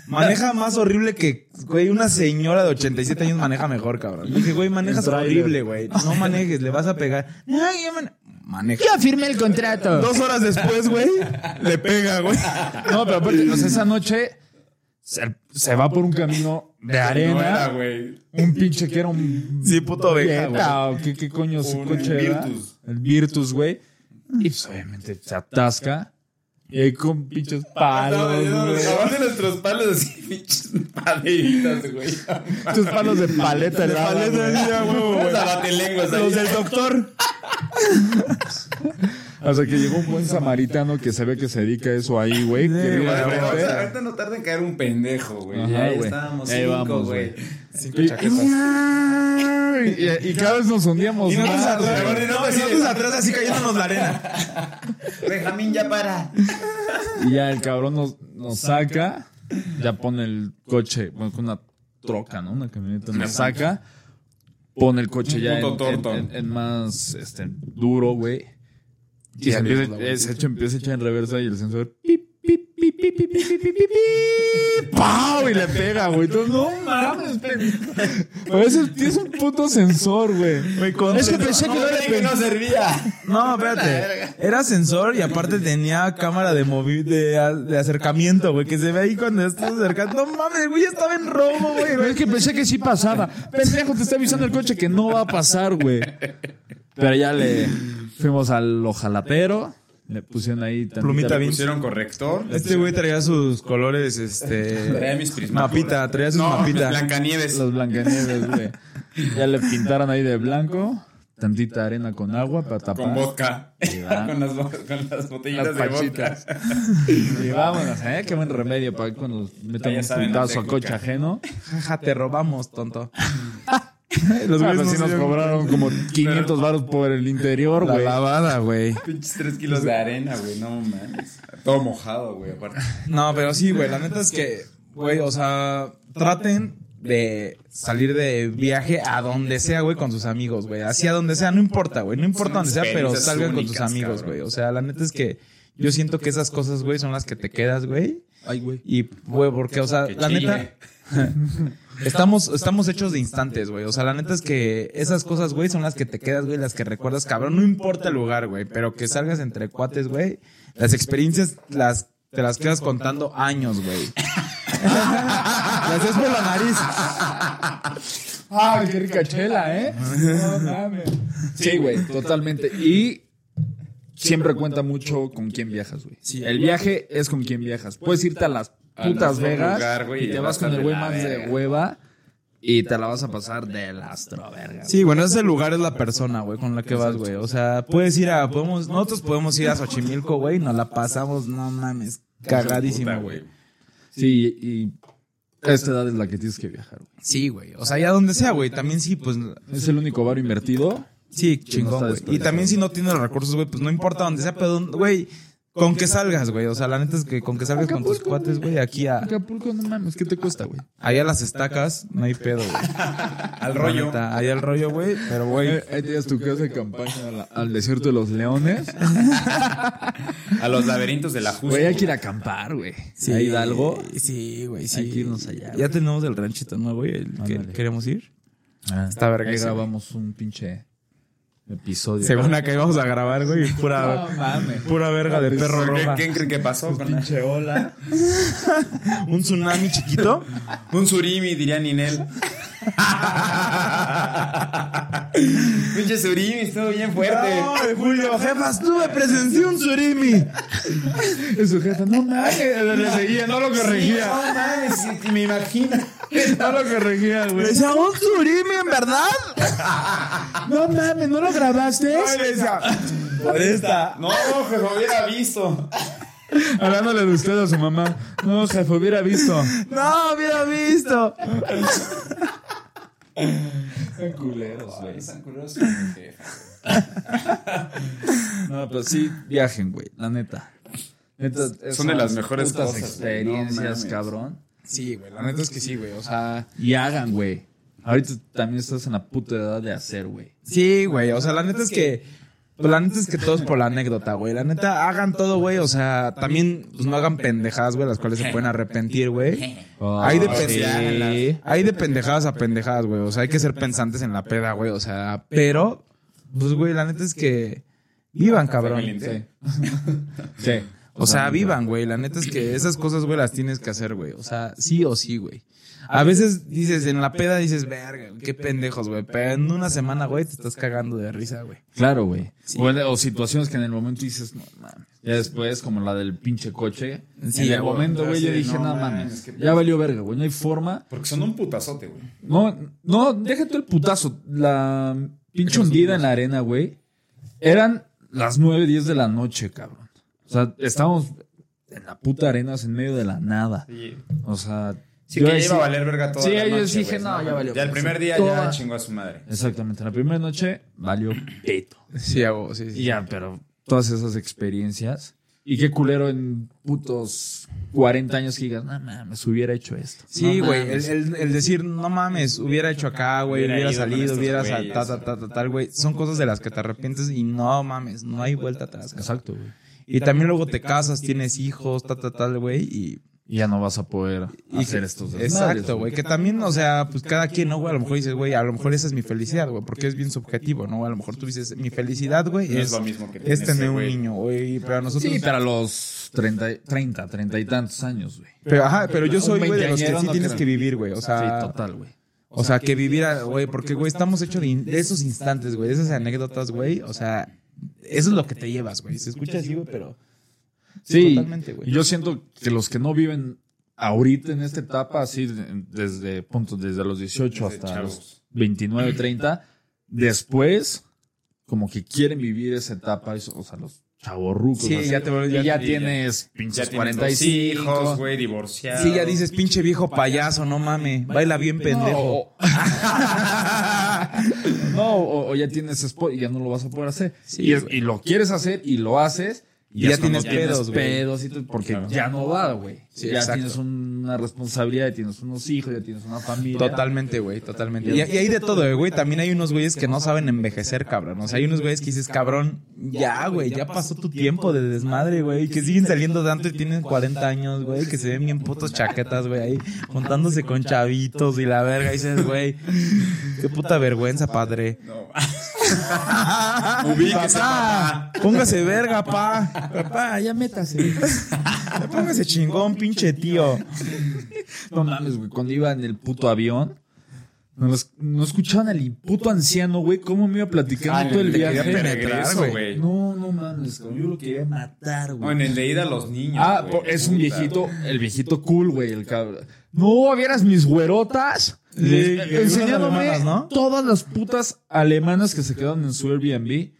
Maneja más horrible que, güey, una señora de 87 años maneja mejor, cabrón. Dije, güey, manejas horrible, güey. No manejes, le vas a pegar. No, ya mane- Maneja. Ya firmé el contrato. Dos horas después, güey, le pega, güey. No, pero aparte, sea, esa noche se, se va por un camino de No arena. era, güey. un pinche que era un Sí, puto oveja, qué, qué coño su coche era. Virtus. El Virtus, güey. Y pues obviamente se atasca. Y ahí con pinches palos, güey. Abajo de nuestros palos así, pinches paderitas, güey. Tus palos de paleta De paleta güey. Los del doctor. Hasta que llegó un buen samaritano que sabía que se dedica a eso ahí, güey. Sí, O sea, ahorita no tarda en caer un pendejo, güey. Ajá, Ya ahí estábamos Ahí cinco, vamos, güey. Cinco chaquetas. y- y cada vez nos hundíamos Y nosotros más. atrás, güey. no, y nosotros atrás así cayéndonos la arena. Benjamín, ya para. Y ya el cabrón nos, nos saca, ya pone el coche, bueno, con una troca, ¿no? Una camioneta, nos saca, pone el coche ya en- en más este, duro, güey. Y, y se, empieza, es hecho, empieza a echar en reversa y el sensor. Pip, pip, pip, pip, pip, pip, pip, pip, ¡Pau! Y le pega, güey. Entonces, no mames, pendejo. A veces tienes un puto sensor, güey. Es que pensé que no, que no servía. No, espérate. Era sensor y aparte tenía cámara de de, de acercamiento, güey. Que se ve ahí cuando estás acercando. No mames, güey, estaba en robo, güey. Es que pensé que sí pasaba. Pendejo, te está avisando el coche que no va a pasar, güey. Pero ya le. Fuimos al ojalatero. Le pusieron ahí tantita- Plumita Le pusieron corrector. Este güey traía sus colores, este... Traía mis prismáticos. Mapita, traía sus no, mapita. Blancanieves. Los Blancanieves, güey. Ya le pintaron ahí de blanco. Tantita arena con agua para tapar. Con vodka. con, las, con las botellitas Las de vodka. Y vámonos, ¿eh? Qué buen remedio para cuando metan un putazo a coche ajeno. Jaja, te robamos, tonto. Los güeyes güeyes no sí nos cobraron como 500 baros por el interior, La güey. lavada, güey. Pinches tres kilos de arena, güey. No mames. Todo mojado, güey, aparte. No, pero sí, güey. La neta es que, güey, o sea, traten de salir de viaje a donde sea, güey, con sus amigos, güey. Así a donde sea, no importa, güey. No importa donde sea, pero salgan con sus amigos, güey. O sea, la neta es que yo siento que esas cosas, güey, son las que te quedas, güey. Ay, güey. Y, güey, porque, o sea, la neta, estamos, estamos hechos de instantes, güey. O sea, la neta es que esas cosas, güey, son las que te quedas, güey, las que recuerdas, cabrón. No importa el lugar, güey, pero que salgas entre cuates, güey. Las experiencias, las, te las quedas contando años, güey. Gracias por la nariz. Ah, qué rica chela, ¿eh? No mames. Sí, güey, totalmente. Y siempre cuenta mucho con quién viajas, güey. Sí. El viaje es con quién viajas. Puedes irte a las putas Vegas lugar, güey, y te vas con el güey de la más de hueva y te la vas a pasar del astro, verga. Sí, bueno, ese lugar es la persona, güey, con la que vas, güey. O sea, puedes ir a, podemos, nosotros podemos ir a Xochimilco, güey, y nos la pasamos, no mames, cagadísimo, Puta, güey. Sí, y esta edad es la que tienes que viajar, güey. Sí, güey. O sea, ya donde sea, güey. También sí, pues, Es el único bar invertido. sí, chingón, güey. Y también si no tienes los recursos, güey, pues no importa donde sea, pero, güey, con que salgas, güey. O sea, la neta es que con que salgas con tus cuates, güey, aquí a, Acapulco, no mames, ¿qué te cuesta, güey? ahí a las estacas, no hay pedo, güey. Al rollo. neta, Ahí al rollo, güey. Pero, güey, Eh, Ahí tienes tu casa de campaña al desierto de los leones. A los laberintos de la justa. Güey, hay que ir a acampar, güey. Sí. A Hidalgo. Sí, güey, sí. Hay que irnos allá, Ya tenemos el ranchito, ¿no, güey? El que Ándale. queremos ir. Ah, Está verga grabamos un pinche episodio. Según acá íbamos a grabar, güey, pura, No mames. pura verga de perro ¿Qué, roja. ¿Quién cree que pasó con la- Pinche ola. Un tsunami chiquito. Un surimi, diría Ninel. Pinche surimi, estuvo bien fuerte. No, Julio, jefa, estuve, presencié un surimi. Es su jefa, no mames. Le seguía, no lo corregía. No mames, me imagino. No lo corregía, Le güey. decía, un surimi, en verdad. No mames, ¿no lo grabaste? Por esta. No, jefe, hubiera visto. Hablándole de usted a su mamá. No, jefe, hubiera visto. No, hubiera visto. Son culeros, güey. Están culeros con mi jefa. No, pero sí, viajen, güey, la neta. Neta, Son de las mejores putas cosas, experiencias, no cabrón. Sí, güey, la neta es que sí, güey. O sea, Y hagan, güey. Ahorita también estás en la puta edad de hacer, güey. sí, güey. O sea, la neta es que. Pues la neta es que todo es por la anécdota, güey. La neta, hagan todo, güey. O sea, también, pues no hagan pendejadas, güey, las cuales se pueden arrepentir, güey. Hay de, Ah, pendejadas. sí. hay de pendejadas a pendejadas, güey. O sea, hay que ser pensantes en la peda, güey. O sea, pero, pues, güey, la neta es que vivan, cabrón. Sí. Sí. O sea, vivan, güey. La neta es que esas cosas, güey, las tienes que hacer, güey. O sea, sí o sí, güey. A veces dices, en la peda dices, verga, qué pendejos, güey. Pero en una semana, güey, te estás cagando de risa, güey. Claro, güey. O, o situaciones que en el momento dices, no mames. Ya después, como la del pinche coche. Sí, en el momento, güey, yo dije, no no, mames, Ya valió verga, güey. No hay forma. Porque son un putazote, güey. No, no, deja tú el putazo. La pinche hundida en la arena, güey. Eran las 9, 10 de la noche, cabrón. O sea, estábamos en la puta arena, en medio de la nada. Sí. O sea, Sí, yo que iba a valer verga toda Sí, la yo dije, no, ya valió Ya el primer día Toda- ya chingó a su madre. Exactamente. La primera noche valió peto. Sí, hago, sí, Y ya, pero todas esas experiencias. Y qué culero en putos 40 años que digas, no mames, hubiera hecho esto. Sí, No güey, el, mames. el- el decir, no mames, hubiera hecho acá, güey, Hubiera salido, hubiera sal- güeyes, ta, ta, ta, ta, tal, güey. Son cosas de las que te arrepientes y no mames, no hay vuelta atrás. Exacto, güey. Y también luego te casas, tienes hijos, ta, ta, tal, güey, y... Y ya no vas a poder y hacer que- estos desmadres, Exacto, güey, que también, o sea, pues cada quien, ¿no, güey? A lo mejor dices, güey, a lo mejor esa es mi felicidad, güey, porque es bien subjetivo, ¿no? A lo mejor tú dices, mi felicidad, güey, No es es, lo mismo que es tener un niño, güey, pero a nosotros... Sí, para los 30, 30, 30 y tantos años, güey. Pero, ajá, pero yo soy, güey, de los que sí tienes que vivir, güey, o sea... sí, total, güey. O sea, que vivir, a- güey, porque, güey, estamos hechos de esos instantes, güey, de esas anécdotas, güey. O sea, eso es lo que te llevas, güey. Se escucha así, güey, pero. Sí, totalmente, güey. yo siento que los que no viven ahorita en esta etapa, así de- desde punto, desde los 18 Desde hasta chavos. los 29, 30, después como que quieren vivir esa etapa, o sea, los chavorrucos. Sí, ya te ya- ya, tienes Ya pinches tienes dos 45. hijos, güey, divorciados. Sí, ya dices, pinche viejo payaso, no mames. Baila bien pendejo. No, o, o ya tienes y ya no lo vas a poder hacer. Sí, y, es- güey. y lo quieres hacer y lo haces. Y ya tienes pedos, güey. pedos y todo, porque Claro. ya no va, güey. Sí, ya exacto. tienes una responsabilidad, ya tienes unos hijos, ya tienes una familia. Totalmente, güey, totalmente. Y, y hay de todo, güey. También hay unos güeyes que no saben envejecer, cabrón. O sea, hay unos güeyes que dices, cabrón, ya, güey, ya pasó tu tiempo de desmadre, güey. Que siguen saliendo tanto y tienen 40 años, güey. Que se ven bien putos chaquetas, güey, ahí juntándose con chavitos y la verga. Y dices, güey, qué puta vergüenza, padre. No. Ubíquese, papá. Póngase verga, pa. Papá, ya métase. Póngase chingón, pinche tío. No mames, güey. Cuando iba en el puto avión, no, escuchaban al puto anciano, güey, cómo me iba platicando Ah, todo el viaje. regreso, güey. No, no mames, yo lo quería matar, No, güey. en el de ida a los niños. Ah, es un viejito, el viejito cool, güey, el cabrón. No, ¿vieras mis güerotas? Sí, Eh, enseñándome alemanas, ¿no? todas las putas alemanas que se quedaron en su Airbnb.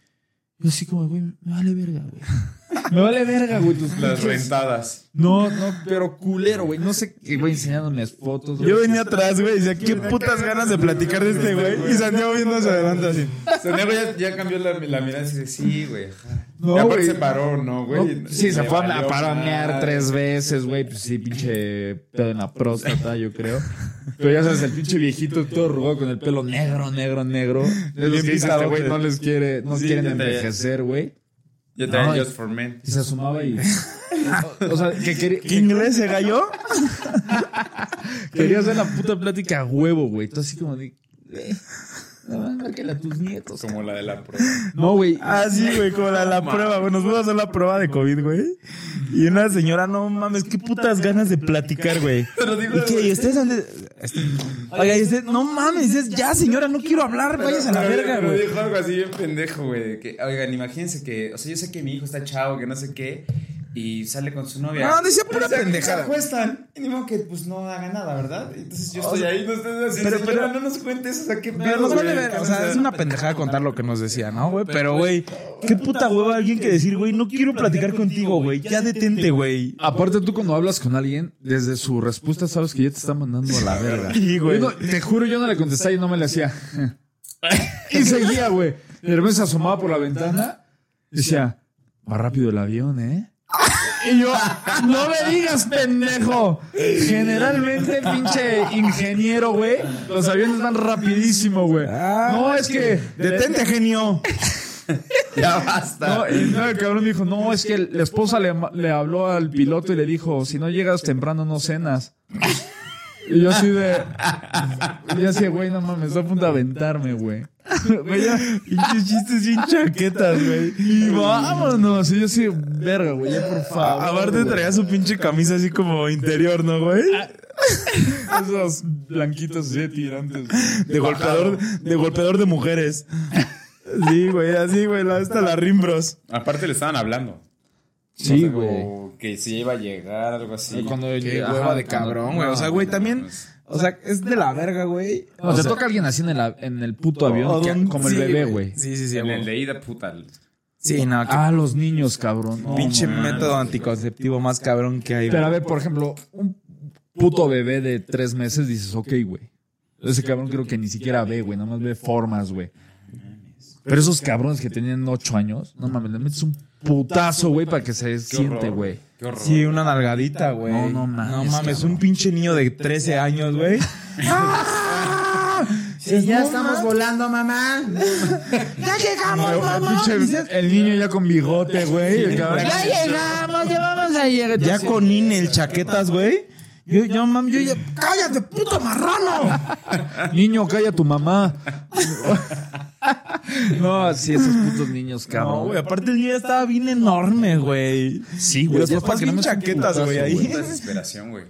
Yo así como, güey, me vale verga, güey. Me vale verga, güey. tus Las pinches- rentadas. No, no, pero culero, güey. No sé qué, güey, enseñándome fotos. güey. Yo venía atrás, güey, y decía, qué putas ganas de platicar de este, güey. Y Santiago viendo hacia adelante así. Santiago ya, ya cambió la, la mirada y dice, sí, güey. No, Y aparte güey. se paró, ¿no, güey? No, sí, se fue a, valió a paramear madre. tres veces, güey. Pues sí, pinche pedo en la próstata, yo creo. Pero ya sabes, el pinche viejito todo arrugado con el pelo negro, negro, negro. De los que dice este güey, no les quiere, no Sí, quieren envejecer, güey. Traen No, Just for Men. Y se asomaba y. O, o sea, que quería, ¿Qué inglés se cayó? quería hacer la puta plática a huevo, güey. Tú así como de. eh, a tus nietos. Como la de la prueba. No, güey. Ah, sí, güey, como la, la prueba, güey. Nos fuimos a hacer la prueba de COVID, güey. Y una señora, no mames, qué putas ganas de platicar, güey. ¿Y qué? ¿Y ustedes dónde? Este- Oiga, usted, no mames, dices, ya, señora, no quiero hablar, vayas a la verga, güey. dijo algo así bien pendejo, güey. Que, oigan, imagínense que, o sea, yo sé que mi hijo está chavo, que no sé qué, y sale con su novia. No, decía pura pendejada. Se acuestan. Y ni modo que, pues, no haga nada, ¿verdad? Entonces yo estoy ahí, no ustedes así, pero- no nos cuentes, o sea, qué Pero nos vale ver, ¿qué o sea, es una pendejada contar lo que nos decía, ¿no, güey? Pero, güey, qué puta hueva alguien que decir, güey, no quiero platicar contigo, güey. Ya detente, güey. Aparte, tú cuando hablas con alguien, desde su respuesta sabes que ya te está mandando a la verga. Sí, güey. Yo no- te juro, yo no le contestaba y no me le hacía. y seguía, güey. Y de repente se asomaba por la ventana y decía, va rápido el avión, ¿eh? Y yo, no me digas, pendejo. Generalmente, pinche ingeniero, güey, los aviones van rapidísimo, güey. No, es que... Detente, genio. Ya basta. No, y no, el cabrón dijo, no, es que la esposa le, le habló al piloto y le dijo, si no llegas temprano no cenas. Y yo así de... Y yo así, güey, no mames, está a punto de aventarme, güey. Güey, ya, Pinches chistes sin chaquetas, güey. Y vámonos. Y yo así, verga, güey, ya por favor. Aparte traía su pinche camisa así como interior, ¿no, güey? Esos blanquitos así de tirantes. De golpeador, de golpeador de mujeres. Sí, güey, así, güey, la esta la Rimbros. Aparte le estaban hablando. Sí, O sea, güey. Que si iba a llegar, algo así. Cuando Qué ajá, hueva de cabrón, güey. O sea, güey, también. O sea, es de la verga, güey. No, O sea, toca alguien así en el, en el puto avión, que- como el bebé, güey. Sí, sí, sí. En el de ida, puta. Sí, no, qué Ah, los niños, cabrón. No, pinche man. método anticonceptivo más cabrón que hay. Pero a ver, por ejemplo, un puto bebé de tres meses dices, ok, güey. Ese cabrón creo que ni siquiera ve, güey. Nada más ve formas, güey. Pero esos cabrones que tenían ocho años, no mames, le metes un putazo, güey, para que se siente, güey. Qué horror. Sí, una nalgadita, güey. No, no mames, No mames, cabrón. un pinche niño de 13 años, güey. Sí, ya estamos volando, mamá. ya llegamos, mamá. pinche- el niño ya con bigote, güey. Ya llegamos, ya vamos a llegar. Ya con INE el chaquetas, güey. Yo, yo, mam, yo ya. ¡Cállate, puto marrano! Niño, calla tu mamá. no, sí, esos putos niños, No, cabrón. güey, aparte el niño ya estaba bien enorme, güey. Sí, güey. los papás bien no chaquetas, güey, ahí. Desesperación, güey.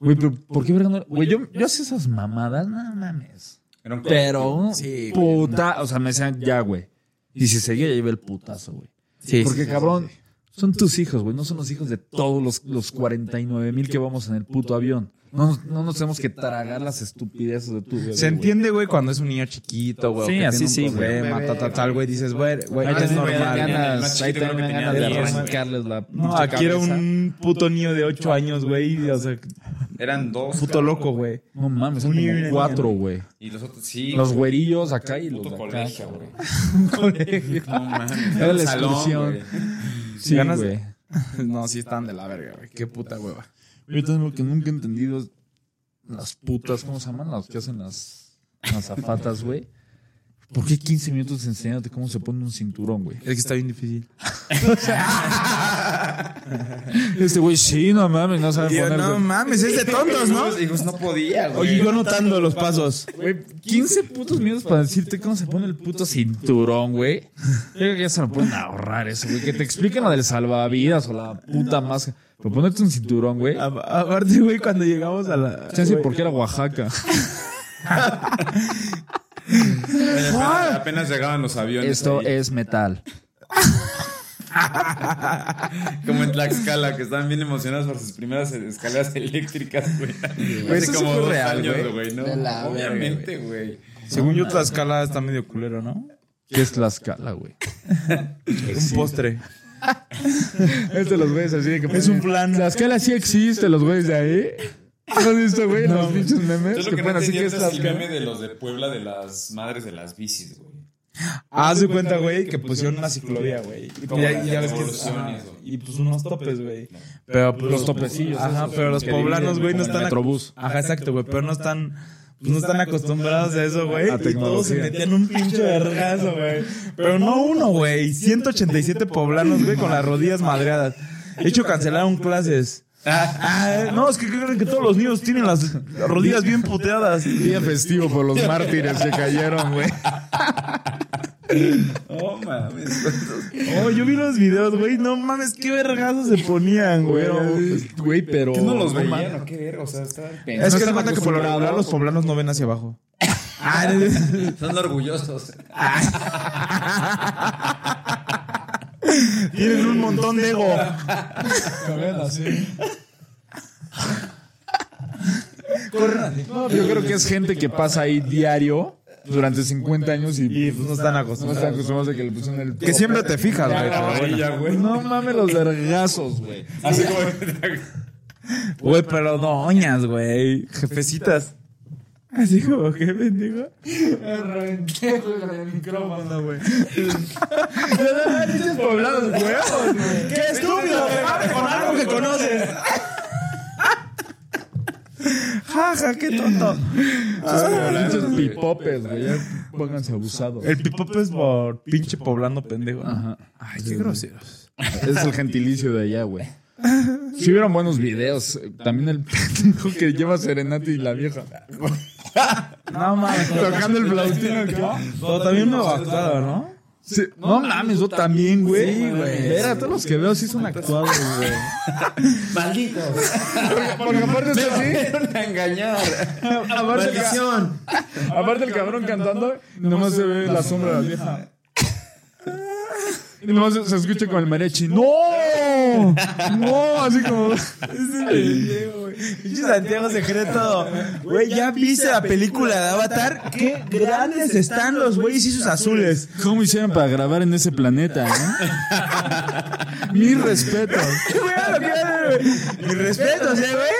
Güey, pero ¿por qué verga no? Güey, yo, yo hacía esas mamadas, no mames. Pero Sí, puta, o sea, me decían ya, güey. Y si seguía, ya iba el putazo, güey. Sí, Porque, sí, cabrón, son tus hijos, güey. No son los hijos de todos los, los 49 mil que vamos en el puto avión. No, nos- no nos tenemos que tragar las estupideces de tu bebé, Se entiende, güey, cuando es un niño chiquito, güey. Sí, así sí, güey. problema, tal, tal, güey. Dices, güey, güey, Ahí es normal. Ganas, ahí que ganas de arrancarles la No, aquí era un puto niño de 8 años, güey. O sea, Eran dos. puto cabrón, loco, güey. No mames, son Un una cuatro, güey. Y los otros, sí. Los güerillos acá y los Puto de acá. colegio, güey. Colegio. No mames. Era la güey. Sí, Ganas- güey. No, sí están de la verga, güey. Qué puta hueva. Yo también lo que nunca he entendido es las putas, ¿cómo se llaman? Las que hacen las, las zapatas, güey. ¿Por qué 15 minutos enseñándote cómo se pone un cinturón, güey? Es que está bien difícil. Este güey, sí, no mames, no sabe poner. no mames, es de tontos, ¿no? Hijos, no podía, güey. Oye, yo notando los pasos. Güey, 15 putos minutos para decirte cómo se pone el puto cinturón, güey. Yo creo que ya se lo pueden ahorrar eso, güey. Que te expliquen lo del salvavidas o la puta máscara. Pero ponerte un cinturón, güey. A- Aparte, güey, cuando llegamos a la. Chance porque era Oaxaca. Apenas, apenas llegaban los aviones. Esto ahí. es metal. Como en Tlaxcala, que estaban bien emocionados por sus primeras escaleras eléctricas, güey. Güey, Hace eso como sí fue dos real, años, güey. güey, ¿no? De la Obviamente, güey. Según yo, Tlaxcala está medio culero, ¿no? ¿Qué es Tlaxcala, güey? Un postre. Es de los güeyes así de que Es un plan. Tlaxcala sí existe, los güeyes de ahí. ¿No has visto, güey? los pinches memes. Yo lo que que no entendía que es el meme de los de Puebla de las madres de las bicis, güey. Haz de cuenta, güey, que pusieron una ciclovía, güey. Y ya, ves que. y pues unos topes, güey. Pero pues, Los topecillos. Ajá, pero los poblanos, güey, no están. Metrobús. Ajá, exacto, güey. Pero no están. Pues no están acostumbrados a eso, güey. Y todos se metían un pinche vergazo, güey. Pero no uno, güey. 187 poblanos, güey, con las rodillas madreadas. De hecho, cancelaron clases. Ah, no, es que creen que todos los niños tienen las rodillas bien puteadas. Día festivo por los mártires que cayeron, güey. Oh, mames. Oh, yo vi los videos, güey. No mames, qué vergazos se ponían, güey. Güey, pero. ¿Qué no los veían o qué ver? O sea, está... Es que da cuenta que por lo regular los poblanos no ven hacia abajo. Son orgullosos. Tienen un montón de ego. No, yo creo que es gente que pasa ahí diario durante 50 años y, Y pues no están no acostumbrados. están acostumbrados a que le pusieron el. Que siempre te fijas, güey. bueno. güey. No mames los vergazos, güey. Así como... Güey, pero doñas, güey. Jefecitas. Así como que pendejo. Me reventé, con el micrófono, güey. poblados, huevos, güey. ¡Qué estúpido! ¡Pegate con algo que conoces! Jaja, qué tonto. Pinches pipopes, güey. Ya pónganse abusados. El pipope es por pinche poblano pendejo. Ajá. Ay, qué groseros. Es el gentilicio de allá, güey. Si hubieran buenos videos. También el pendejo que lleva serenata y la vieja. No mames. Tocando el flautín acá. Pero también me actuado, ¿no? Sí. No mames, yo también, güey. Sí, güey. Era, todos los que veo sí son actuados, güey. Malditos. Porque aparte es así. A engañar. Aparte aparte el cabrón cantando, nomás se ve la sombra de la vieja. Y nomás se, se escucha con el mariachi. ¡No! ¡No! Así como. Pinche Santiago Secreto. Güey, ¿ya viste la película de Avatar? ¡Qué grandes están los güeyes y sus azules! ¿Cómo hicieron para grabar en ese planeta, eh? Mi respeto. Mi respeto, ¿sí, güey?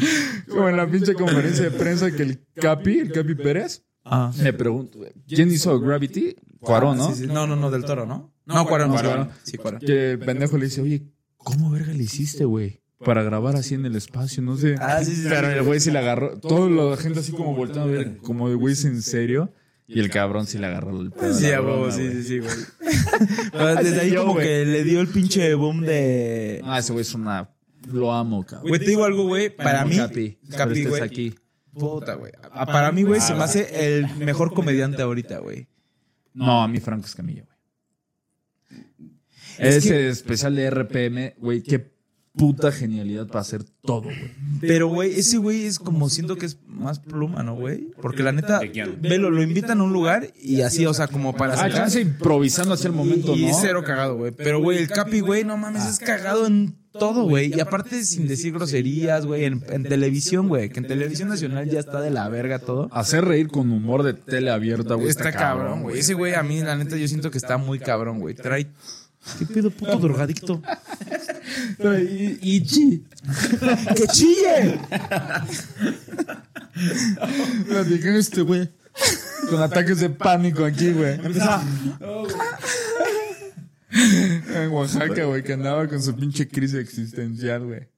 Como en la pinche conferencia de prensa que el Capi, el Capi Pérez, Ah. me pregunto, güey, ¿quién hizo Gravity? Cuarón, ¿no? Sí, sí. No, no, no, del toro, ¿no? No, Cuarón, Cuarón. Cuarón. Sí, Cuarón. Que el pendejo le dice, oye, ¿cómo verga le hiciste, güey? Para grabar así en el espacio, no sé. Ah, sí, sí. Pero el güey sí le agarró. Toda la gente así como volteando a ver, como de güey, ¿es en serio? Y el cabrón sí le agarró el pedo. Sí, la a huevo, sí, sí, sí, güey. Pero desde ahí Yo, como que le dio el pinche boom de... Ah, ese güey es una. Lo amo, cabrón. Güey, te digo algo, güey. Para mí... Capi. Capi, güey. aquí. Puta, güey. Para mí, güey, se me hace el mejor comediante ahorita, güey. No, a mí Franco Escamilla, güey. Es Ese especial de RPM, güey, qué puta genialidad para hacer todo, güey. Pero, güey, ese güey es como siento que es más pluma, ¿no, güey? Porque la neta, velo, lo invitan a un lugar y así, o sea, como para Ah, sacar. chance improvisando hacia el momento, y ¿no? cero cagado, güey. Pero, güey, el Capi, güey, no mames, es cagado en todo, güey. Y aparte, sin decir groserías, güey, en, en televisión, güey. Que en televisión nacional ya está de la verga todo. Hacer reír con humor de tele abierta, güey. Está cabrón, güey. Ese güey, a mí, la neta, yo siento que está muy cabrón, güey. Trae. ¿Qué pedo, puto drogadicto? Y, y chi. ¡Que chille! Platican este güey. Con ataques de pánico aquí, güey. En Oaxaca, güey, que andaba con su pinche crisis existencial, güey.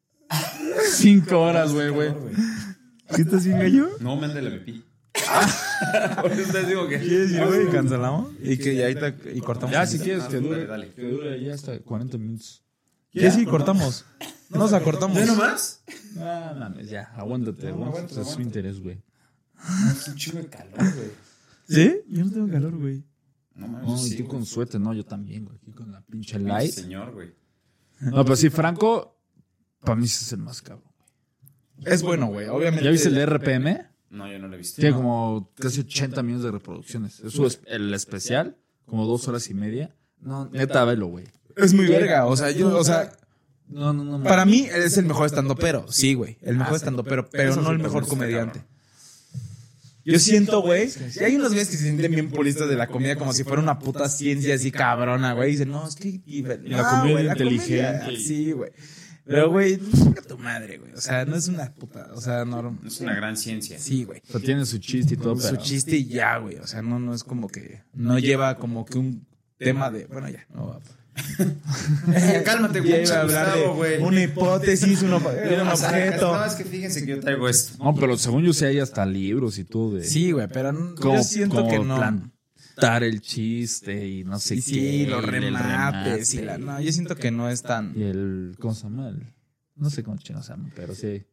Cinco horas, güey, güey. ¿Qué estás bien, gallo? No, mándale a pipí. Por eso te digo que. ¿Quieres güey? Cancelamos. Y que ya ahorita. Y cortamos. Ya, si quieres, que Dale, dure. dale. Que dure ya hasta 40 minutos. ¿Qué sí? Cortamos. Nos acortamos. ¿Ya nomás? Ah, mames, ya, aguántate, aguántate. Es su interés, güey. Es un chingo de calor, güey. ¿Sí? Yo no tengo calor, güey. No mames. No, y tú con suéter, no, yo también, güey. Aquí con la pinche light. Señor, güey. No, pero sí, Franco, para mí sí es el más cabrón. Es bueno, güey. Obviamente. ¿Ya viste el de RPM? No, yo no lo he visto. Tiene como casi 80 millones de reproducciones. Eso es el especial, como dos horas y media. No, neta, velo, güey. Es muy verga. O sea, yo, o sea, No, no, no. para mí es el mejor estando pero. Sí, güey. El mejor estando pero, pero no el mejor comediante. Yo siento, güey, y hay unos güeyes que se sienten bien puristas de la comida como si fuera una puta ciencia así cabrona, güey. Y dicen, no, es que... Y la comida inteligente. Sí, güey. Pero, güey, tu madre, güey. O sea, no es una puta, o sea, no... Es una gran ciencia. Sí, güey. O sea, tiene su chiste y todo, Su pero... chiste y ya, güey. O sea, no, no es como que... No lleva como que un tema de... Bueno, ya, no va. Cálmate, güey. iba a hablar Gustavo, de güey. una hipótesis, un, objeto. No, es que fíjense que yo traigo esto. No, pero según yo sé, hay hasta libros y todo de... Sí, güey, pero n- Como, yo siento como que no. plantar el chiste y no sé Y qué. sí, los remates. y la- no, yo siento que no es tan. Y el... ¿Cómo se llama? No sé cómo chino se llama, pero sí.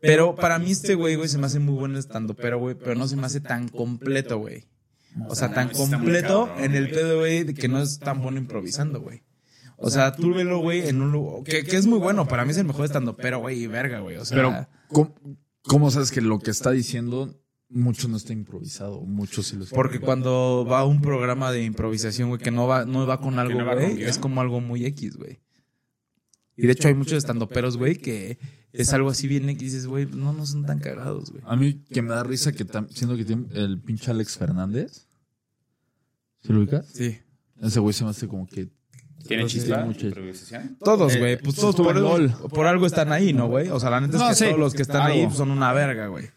Pero para mí este güey, güey, se me hace muy bueno estando, pero, güey, pero no se me hace tan completo, güey. O sea, tan completo en el pedo, güey, de que no es tan bueno improvisando, güey. O sea, tú velo, güey, en un lugar, que, que es muy bueno, para mí es el mejor estando, pero, güey, y verga, güey. O sea, Pero, ¿cómo, cómo sabes que lo que está diciendo mucho no está improvisado? Mucho sí lo está. porque cuando va a un programa de improvisación, güey, que no va, no va con algo, güey, es como algo muy X, güey. Y de hecho hay muchos estandoperos, güey, que es algo así bien X, y dices, güey, no, no son tan cagados, güey. A mí que me da risa que siendo que tiene el pinche Alex Fernández. ¿Se lo ubicas? Sí. Ese güey se me hace como que. ¿Tiene chispa? Todos, Eh, güey. Pues todos por, LOL. por algo están ahí, ¿no, güey? O sea, la neta es No, que sí. todos los que están ahí son una verga, güey.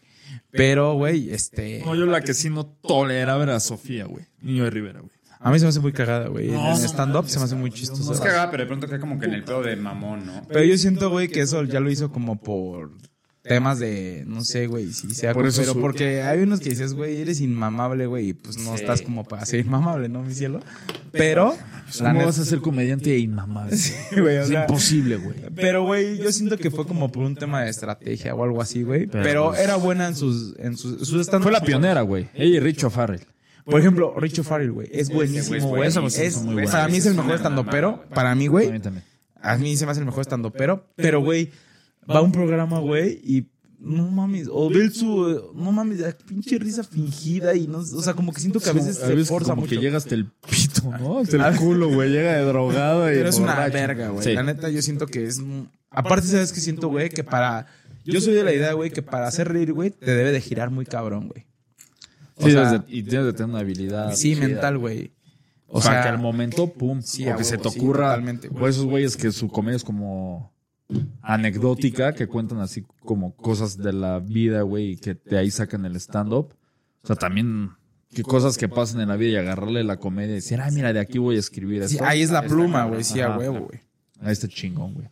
Pero, güey, este. No, yo la que sí no toleraba era Sofía, güey. Niño de Rivera, güey. A mí se me hace muy cagada, güey. No, en no, stand-up se me hace muy chistoso. Es cagada, pero de pronto cae como que en el pedo de mamón, ¿no? Pero yo siento, güey, que eso ya lo hizo como por temas de, no sé, güey, si sea Por eso pero su- porque hay unos que dices, güey, eres inmamable, güey, y pues no Sí. estás como para ser inmamable, ¿no, mi cielo? Pero, la ¿Cómo neta- vas a ser comediante inmamable? güey, o es sea, imposible, güey. Pero, güey, yo siento que fue como por un tema de estrategia o algo así, güey. Pero, Pero, pues, era buena en sus, en sus, sus stand- Fue la pionera, güey. Ella y Richo Farrell. Por ejemplo, Richo Farrell, güey, es buenísimo, güey. Es, muy buenos. para mí es el Es mejor estando, pero para mí, güey, a mí se me hace el mejor estando, pero, pero, güey, va a un programa, güey, y no mames, o ve su, no mames, la pinche risa fingida y no, o sea, como que siento que a veces A se forza como mucho. que llega hasta el pito, ¿no? Hasta el culo, güey. Llega de drogado y Pero es una verga, güey. Sí. La neta, yo siento que es. Aparte, ¿sabes qué siento, güey? Que para. Yo soy de la idea, güey, que para hacer reír, güey, te debe de girar muy cabrón, güey. O Sí, sea, desde- y tienes de tener una habilidad. sí, chida. mental, güey. O O sea, sea, que al momento, pum. Sí, o que se te sí, ocurra. totalmente, güey. o esos güeyes que su comedia es como anecdótica, que cuentan así como cosas de la vida, güey, y que de ahí sacan el stand-up. O sea, también que cosas que pasan en la vida y agarrarle la comedia y decir, ay, mira, de aquí voy a escribir sí, ahí es la pluma, güey. Sí, a huevo, güey. Ahí está chingón, güey.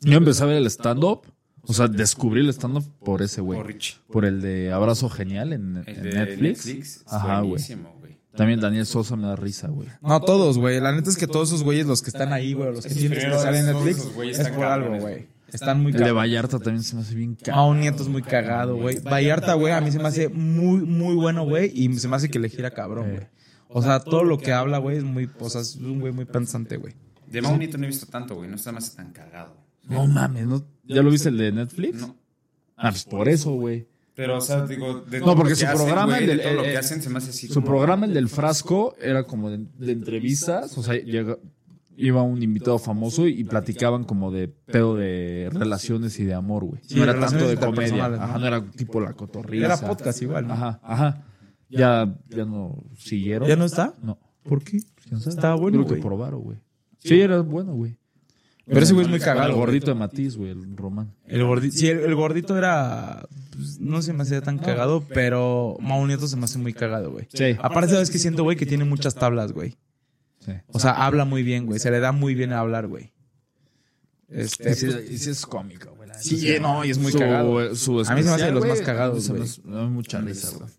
Yo empecé a ver el stand-up. O sea, descubrí el stand-up por ese, güey. O Rich. Por el de Abrazo Genial en, en Netflix. Netflix. Ajá, güey. También Daniel Sosa me da risa, güey. No, todos, güey. La neta es que todos esos güeyes, los que están ahí, güey, los que tienen que salen en Netflix, es por algo, güey. Están muy El de. Vallarta también se me hace bien caro. Mao Nieto es muy cagado, güey. Vallarta, güey, a mí se me hace muy, muy bueno, güey. Y se me hace que le gira cabrón, güey. O sea, todo lo que habla, güey, es muy, o sea, es un güey muy pensante, güey. De Mau Nieto no he visto tanto, güey. No está más tan cagado. No mames, ¿no? ¿Ya lo viste el de Netflix? No. Ah, pues por eso, güey. Pero, o sea, digo, de No, todo porque lo su que hacen, programa, el de del- todo lo que hacen se me hace así Su programa, el del frasco, era como de, de entrevistas, o sea, llega- iba un invitado famoso y platicaban como de pedo de relaciones y de amor, güey. Sí, no era tanto de comedia. Ajá, no era tipo la cotorrisa. Era podcast igual, ¿no? Ajá, ajá. Ya, ya no siguieron. ¿Ya no está? No. ¿Por qué? Estaba bueno, Creo que probaron, güey. Sí, era bueno, güey. Pero ese güey es muy El cagado. güey. gordito de Matiz, güey, el Román. El gordito, sí, el, el gordito era. pues, no se me hacía tan cagado, pero Mau Nieto se me hace muy cagado, güey. Sí. Aparte, sabes que siento, güey, que tiene muchas tablas, güey. Sí. O sea, habla muy bien, güey. Se le da muy bien a hablar, güey. Este. Y sí, y sí es cómico, güey. Sí, no, y es muy Su- cagado. su A mí se me hace de los más cagados, güey. me da mucha risa, güey.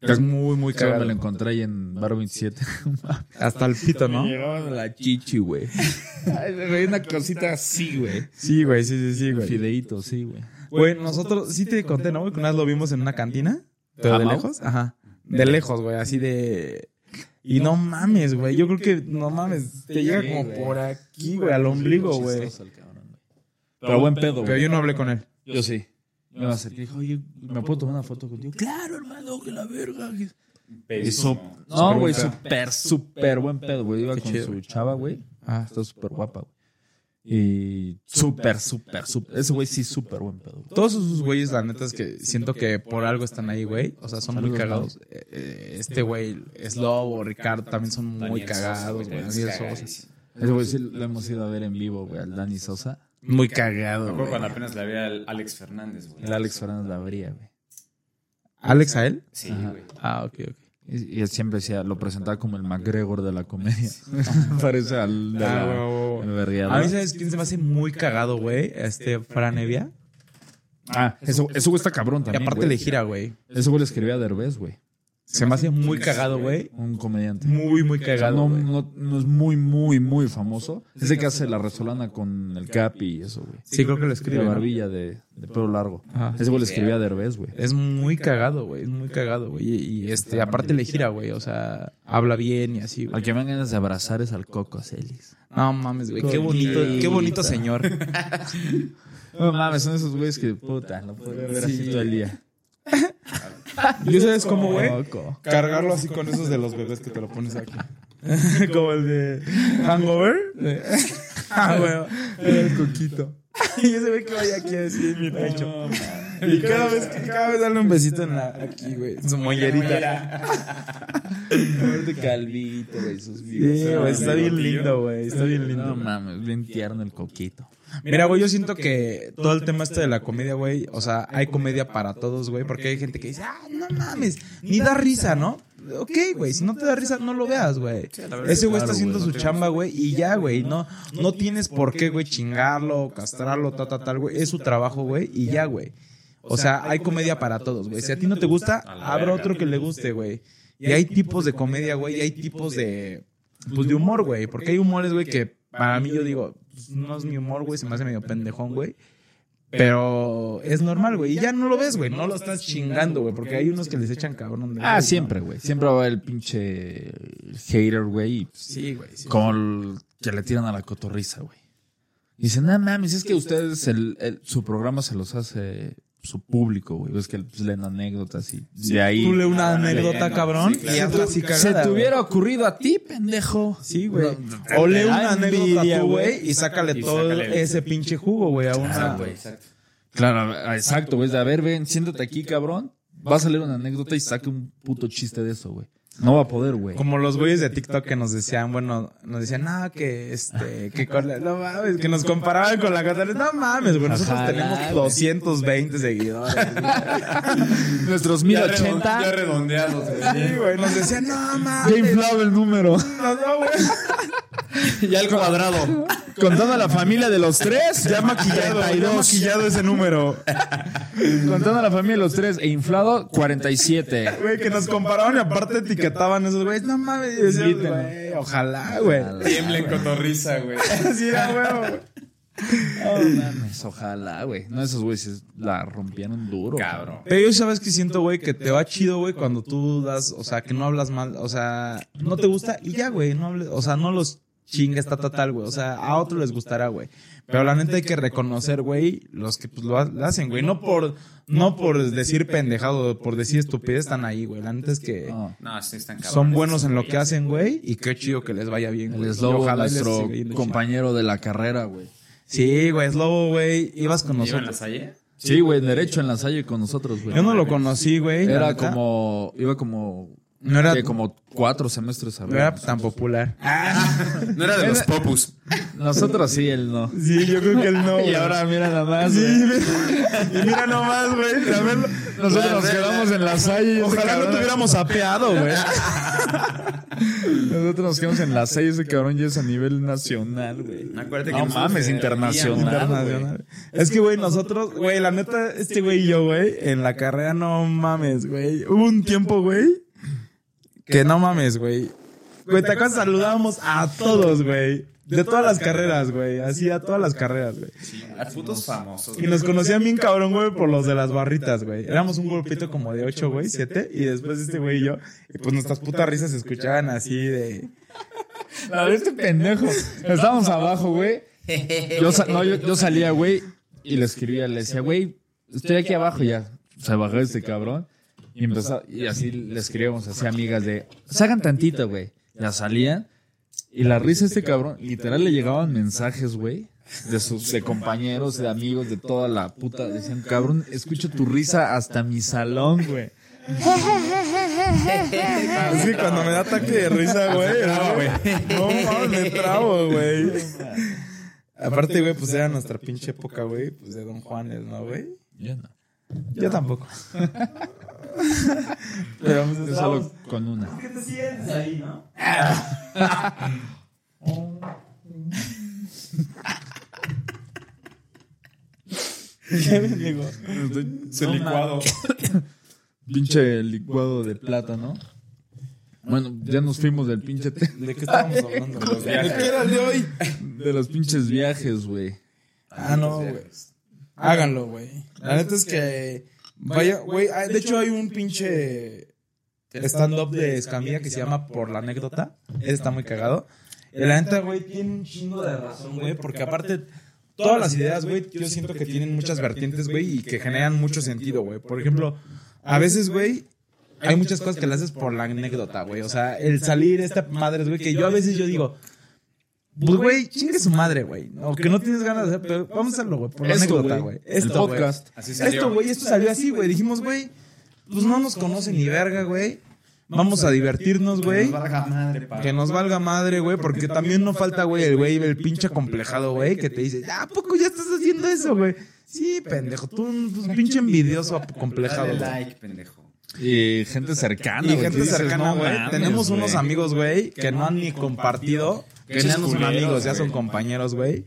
Es muy, muy cagado. Me lo encontré ahí en Bar 27. Hasta el pito, ¿no? Llegaban la chichi, güey. Ay, güey, una cosita así, güey. Sí, güey, sí, sí, sí, güey. Fideíto, sí, güey. Güey, nosotros, sí te conté, ¿no? güey? Que una vez lo vimos en una cantina. Pero ¿A de lejos. Ajá. De lejos, güey, así de. Y no mames, güey. Yo creo que, no mames, te llega como por aquí, güey, al ombligo, güey. Pero buen pedo, Pero güey. yo no hablé con él. Yo sí. Me va a acercar y dijo, oye, ¿me puedo tomar una foto contigo? Claro, hermano, que la verga. Eso, no, güey, súper, súper buen pedo, güey. Iba Qué con chido, su chava, güey. Ah. Está súper guapa, güey. Y súper, súper, súper. Ese güey sí, súper buen pedo. güey. Todos esos güeyes, la neta es que siento que por algo están ahí, güey. O sea, son muy cagados. Eh, eh, Este güey, Slobo, Ricardo, también son muy cagados, güey. Daniel Sosa. Ese güey sí lo hemos ido a ver en vivo, güey, al Dani Sosa. Muy Me cagado, acuerdo güey. cuando apenas la vi al Alex Fernández, güey. El Alex Fernández la abría, güey. ¿Alex a él? Sí, Ajá. güey. Ah, ok, ok. Y, y él siempre decía, lo presentaba como el McGregor de la comedia. Parece al de Ah, la. A mí, ¿sabes quién se me hace muy cagado, güey? Este, Fran Evia. Ah, eso, eso güey está cabrón Y también, aparte güey. le gira, güey. Ese güey le escribía a Derbez, güey. Se me hace muy cagado, güey. Un comediante. Muy, muy O sea, cagado, no, güey. no, no es muy, muy, muy famoso. Ese que hace la resolana con el Capi y eso, güey. Sí, creo que lo De escribe. ¿no? barbilla de, de pelo largo. Ese güey le escribía a Derbez, güey. Es muy cagado, güey. Es muy cagado, güey. Y, y, este, aparte le gira, güey. O sea, habla bien y así, Al güey. que me dan ganas de abrazar es al Coco Celis. No mames, güey. Qué bonito, qué bonito señor. No mames, son esos güeyes que, puta, lo podría ver así todo el día. ¿Y sabes cómo, güey? Cargarlo así con esos de los bebés que te lo pones aquí. Como el de Hangover. ah, güey. El coquito. y ese güey que vaya aquí así en mi pecho. Y cada vez, cada vez darle un besito en la, aquí, güey. En su mollerita. Aparte calvito, güey, sus Sí, güey. Está bien lindo, güey. Está bien No lindo. mames, bien tierno el coquito. Mira, güey, yo siento que todo el tema este de la comedia, güey, o sea, hay comedia para todos, güey, porque hay gente que dice, ah, no mames, ni da risa, ¿no? Ok, güey, si no te da risa, no lo veas, güey. Ese güey está haciendo su chamba, güey, y ya, güey, no, no tienes por qué, güey, chingarlo, castrarlo, tal, tal, tal, güey. Es su trabajo, güey, y ya, güey. O sea, hay comedia para todos, güey. Si a ti no te gusta, habrá otro que le guste, güey. Y hay tipos de comedia, güey, y hay tipos de, pues, de humor, güey. Porque hay humores, güey, que para mí yo digo, pues, no es mi humor, güey, se me hace medio pendejón, güey. Pero es normal, güey. Y ya no lo ves, güey. No lo estás chingando, güey. Porque hay unos que les echan cabrón. de Ah, siempre, güey. Siempre va el pinche hater, güey. ¿no? Sí, güey. Sí. Como el que le tiran a la cotorriza, güey. Dicen, no mames, es que ustedes, el, el- su programa se los hace su público, güey. Es que pues, leen anécdotas y de ahí. Tú le una anécdota, cabrón, Sí, claro. y hazla así Se te hubiera ocurrido a ti, pendejo. Sí, güey. No, O lee una anécdota güey, y sácale Y todo sácale- ese pinche jugo, güey, a una. güey, exacto. Claro, exacto, güey. De, A ver, ven, siéntate aquí, cabrón. Va a salir una anécdota y saque un puto chiste de eso, güey. No va a poder, güey. Como los güeyes de TikTok que nos decían, bueno, nos decían, no, que este, que con la- no mames, que nos comparaban con la Catarina. No mames, güey, nosotros Ojalá, tenemos güey. 220 seguidores. Nuestros Ya 1080. redondeados, güey. Sí, güey, nos decían, no Ya mames. inflado el número. No, no, güey. ya el cuadrado. Contando a la familia de los tres, ya maquillado. Ya maquillado ese número. Contando a la familia de los tres e inflado, 47. Güey, que nos comparaban y aparte etiquetaban esos güeyes. No mames, y güey, ojalá, güey. Tiemblen cotorriza, güey. Así era, güey. Oh, mames, ojalá, güey. No, esos güeyes la rompieron duro. Cabrón. Pero yo sabes que siento, güey, que te va chido, güey, cuando tú das, o sea, que no hablas mal, o sea, no te gusta y ya, güey, no hables, o sea, no los chinga está total, güey. O sea, a otros les gustará, güey. Pero la neta hay que reconocer, güey, los que pues lo, ha- lo hacen, güey. No por, no por decir pendejado, por decir estupidez están ahí, güey. La neta es que son buenos en lo que hacen, güey. Y qué chido que les vaya bien, El güey. Slobo, nuestro compañero de la carrera, güey. Sí, güey, Slobo, güey. Ibas con ¿Iba en la nosotros. salle? Sí, güey, derecho en la salle con nosotros, güey. Yo no lo conocí, güey. Era como, iba como, No era, que como cuatro semestres no era arriba. tan popular. No era de los popus. Nosotros sí, él no. Sí, yo creo que él no. Y ahora mira nada más, Sí, mira, y mira nomás, güey. a ver, Nosotros nos quedamos en la salle. Ojalá no te hubiéramos apeado, güey. Nosotros nos quedamos en la salle. Ese cabrón ya es a nivel nacional, güey. Que No mames. Internacional. Es que, güey, nosotros, güey, la neta, este güey y yo, güey, en la carrera, no mames, güey. Hubo un tiempo, güey, que no mames, güey. Güey, te acuerdas, saludábamos a todos, güey. De todas las carreras, güey. Así a todas las carreras, güey. A putos famosos. Y nos conocían bien cabrón, güey, por los de las barritas, güey. Éramos un grupito como de ocho, güey, siete. Y después este güey y yo. Y pues nuestras putas risas se escuchaban así de... La de este pendejo. Estábamos abajo, güey. Yo, sa- no, yo, yo salía, güey, y le escribía, le decía, güey, estoy aquí abajo ya. Se bajó este cabrón. Y empezó, y así le escribíamos así amigas de, sacan tantito, güey. Ya salían. Y la risa de este cabrón, literal le llegaban mensajes, güey. De sus de compañeros, de amigos, de toda la puta. Decían, cabrón, escucho tu risa hasta mi salón, güey. Es que cuando me da ataque de risa, güey. No mames, me trabo, güey. Aparte, güey, pues era nuestra pinche época, güey. Pues de Don Juanes, ¿no, güey? Yo no. Yo tampoco. Pero pues Yo estábamos- solo con una. ¿Qué te sientes ahí, no? ¿Qué me digo? Licuado. Pinche licuado de plátano. Bueno, ya nos fuimos del pinche ¿De qué estábamos hablando? Los güey? viajes. ¿De qué era el de hoy? de los pinches viajes, güey. Ah, no, güey. Háganlo, güey. La neta es que. Vaya, güey. ah, De hecho, hay un pinche stand-up de Escamilla que se llama Por la anécdota. Ese está muy cagado. Y la neta, güey, tiene un chingo de razón, güey. Porque aparte, todas las ideas, güey, yo siento que tienen muchas vertientes, güey, y que generan mucho sentido, güey. Por ejemplo, a veces, güey. Hay muchas cosas que le haces por la anécdota, güey. O sea, el salir esta madre, güey, que yo a veces yo digo, pues, güey, chingue su madre, güey. O que no tienes ganas de hacer, pero vamos a hacerlo, güey. Por la Esto, anécdota, güey. Esto, güey. podcast. Así salió. Esto, güey, esto salió así, güey. Dijimos, güey, pues no nos conocen ni verga, güey. Vamos a divertirnos, güey. valga madre. Que nos valga madre, güey, porque también no falta, güey, el güey, el pinche acomplejado, güey, que te dice, "Ah, ¿a poco ya estás haciendo eso, güey? Sí, pendejo, tú un pues, pinche envidioso acomplejado. Dale güey. like, pendejo. Y gente cercana, Y güey, gente que dices, cercana, no güey. Tenemos unos amigos, güey, que no han ni compartido. Que ya no son amigos, ya son compañeros, güey.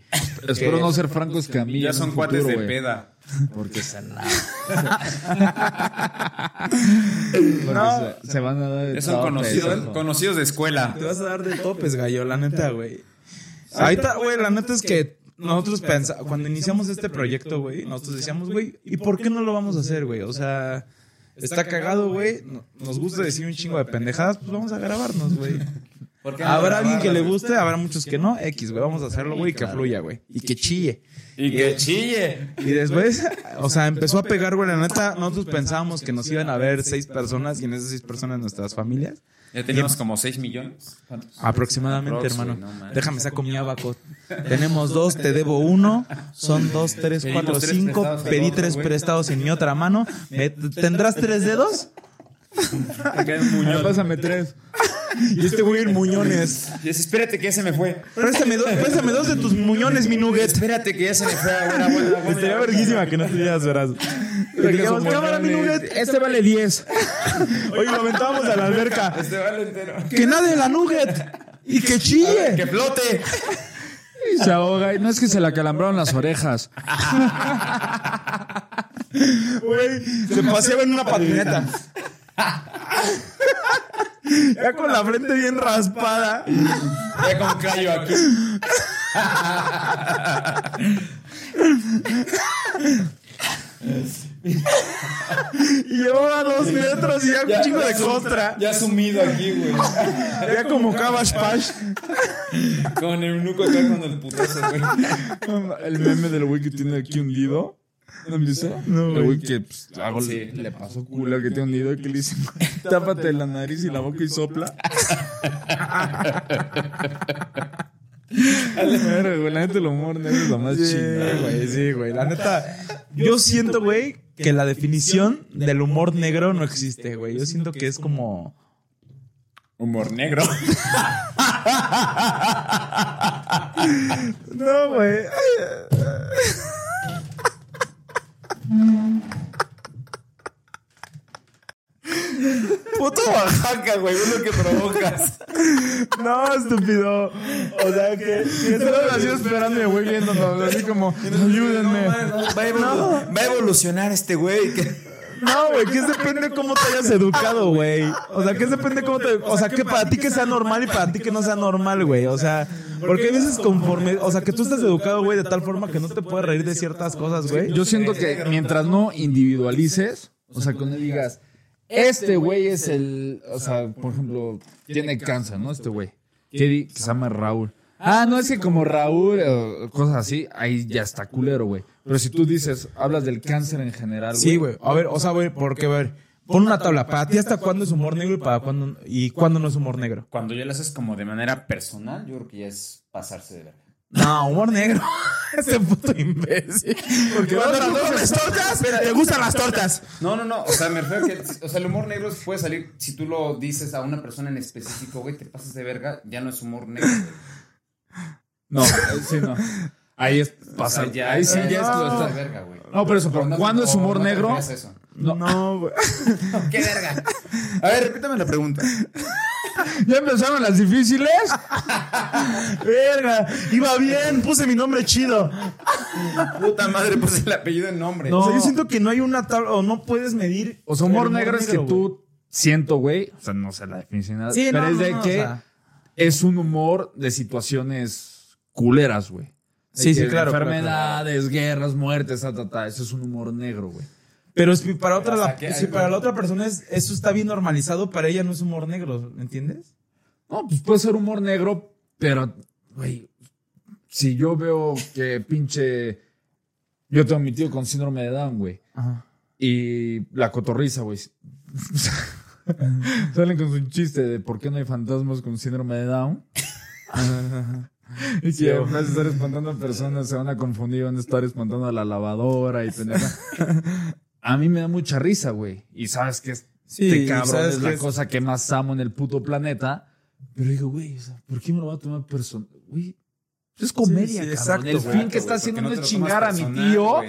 Espero no ser francos que a mí. Ya son cuates futuro, de peda. Porque se la. No. se, se van a dar de son conocidos, conocidos de escuela. Te vas a dar de topes, gallo, la neta, güey. Ahorita, güey, la neta es que nosotros pensamos, cuando iniciamos este proyecto, güey, nosotros decíamos, güey, ¿y por qué no lo vamos a hacer, güey? O sea, está cagado, güey. no- Nos gusta decir un chingo de pendejadas, pues vamos a grabarnos, güey. Habrá alguien que le guste, habrá muchos que no. X, güey, vamos a hacerlo, güey, y que fluya, güey. Y que chille. Y que chille. Y después, o sea, empezó a pegar, güey. La neta, nosotros pensábamos que nos iban a ver seis personas y en esas seis personas nuestras familias. Ya teníamos como 6 millones. ¿Cuántos? Aproximadamente, Aprox, hermano. no. Déjame saco mi abaco. Tenemos dos, te debo uno. Son dos, tres, cuatro, cinco. Pedí tres prestados en mi otra mano. ¿Me- ¿Tendrás tres dedos? Acá en Muñoz. Pásame tres. Y este güey en muñones. Y dice, espérate que ya se me fue. Préstame, dos- préstame dos de tus muñones, mi nugget. Espérate que ya se me fue. Buena, buena, buena. Estaría verguísima que no tuvieras digamos, cámara, mi nugget. Este vale 10. Oye, lo aventábamos a la alberca. Este vale entero. Que nade la nugget. Y que chille. ¡Que flote! Y se ahoga. Y no es que se le acalambraron las orejas. Güey, se paseaba en una patineta. Ya con la frente bien raspada. Ya con callo aquí. Y llevaba dos metros y ya un chingo de contra. Ya sumido aquí, güey. Ya como Cabash Pash. Con el nuco acá con el putazo, güey. El meme del güey que tiene aquí hundido. ¿No han visto? No, güey que pues, algo le, le pasó culo que tiene hundido y que le dice, tápate la nariz y la boca y sopla. Güey, la neta el humor negro es lo más Sí, güey, sí, güey. La neta, yo siento, güey, que la definición del humor negro no existe, güey. Yo siento que es como... Humor negro. No, güey. Puto Oaxaca, güey. Es lo que provocas. No, estúpido. O sea, que... Estaba así esperando y el güey viéndonos, así como, ayúdenme. Va a, evolu- va a evolucionar este güey. que- No, güey, que depende cómo te hayas educado, güey. O sea, que depende cómo te... O sea, que para ti que sea normal y para ti que no sea normal, güey. O sea, porque hay veces conforme... O sea, que tú estás educado, güey, de tal forma que no te puedes reír de ciertas cosas, güey. Yo siento que mientras no individualices, o sea, cuando digas, este güey es el, o sea, por ejemplo, tiene cáncer, ¿no? Este güey, que, di- que se llama Raúl. Ah, no, es que como Raúl, o cosas así, ahí ya está culero, güey. Pero si tú dices, hablas del cáncer en general, güey. Sí, güey. A ver, o sea, güey, porque, a ver, pon una tabla. Para ti, ¿hasta cuándo es humor negro y para cuándo, y cuándo no es humor negro? Cuando ya lo haces como de manera personal, yo creo que ya es pasarse de verga. No, humor negro. Este puto imbécil. Porque cuando tú comes tortas, te gustan las tortas. No, no, no. O sea, me refiero a que. O sea, el humor negro puede salir. Si tú lo dices a una persona en específico, güey, te pasas de verga, ya no es humor negro, güey. No, sí, no. Ahí es O sea, pasar. ya, ahí sí, ya, ya es de verga, güey. No, pero eso, pero ¿cuándo es humor no negro? eso. No, güey. ¡Qué verga! A ver, repítame la pregunta. ¿Ya empezaron las difíciles? Verga, iba bien, puse mi nombre chido. Puta madre, puse el apellido en nombre. O sea, yo siento que no hay una tabla, o no puedes medir. O sea, humor negro es que güey. tú siento, güey. O sea, no sé la definición nada. Sí, pero no, es no, de no, o que sea. es un humor de situaciones culeras, güey. Sí, sí, claro, Enfermedades, guerras, muertes, ta, ta, ta. Eso es un humor negro, güey. Pero si para otra, la- si para la otra persona es- eso está bien normalizado, para ella no es humor negro, ¿me entiendes? No, pues puede ser humor negro, pero, güey, si yo veo que pinche. Yo tengo a mi tío con síndrome de Down, güey. Ajá. Y la cotorriza, güey. Salen con su chiste de por qué no hay fantasmas con síndrome de Down. y que vez de estar espantando a personas, se van a confundir, van a estar espantando a la lavadora y pendeja. A mí me da mucha risa, güey. Y sabes que este Sí, cabrón es la es- cosa que más amo en el puto planeta. Pero digo, güey, o sea, ¿por qué me lo va a tomar personal? Güey, es comedia, Sí, sí, cabrón. exacto, el fin que está haciendo ¿por no es chingar a mi tío.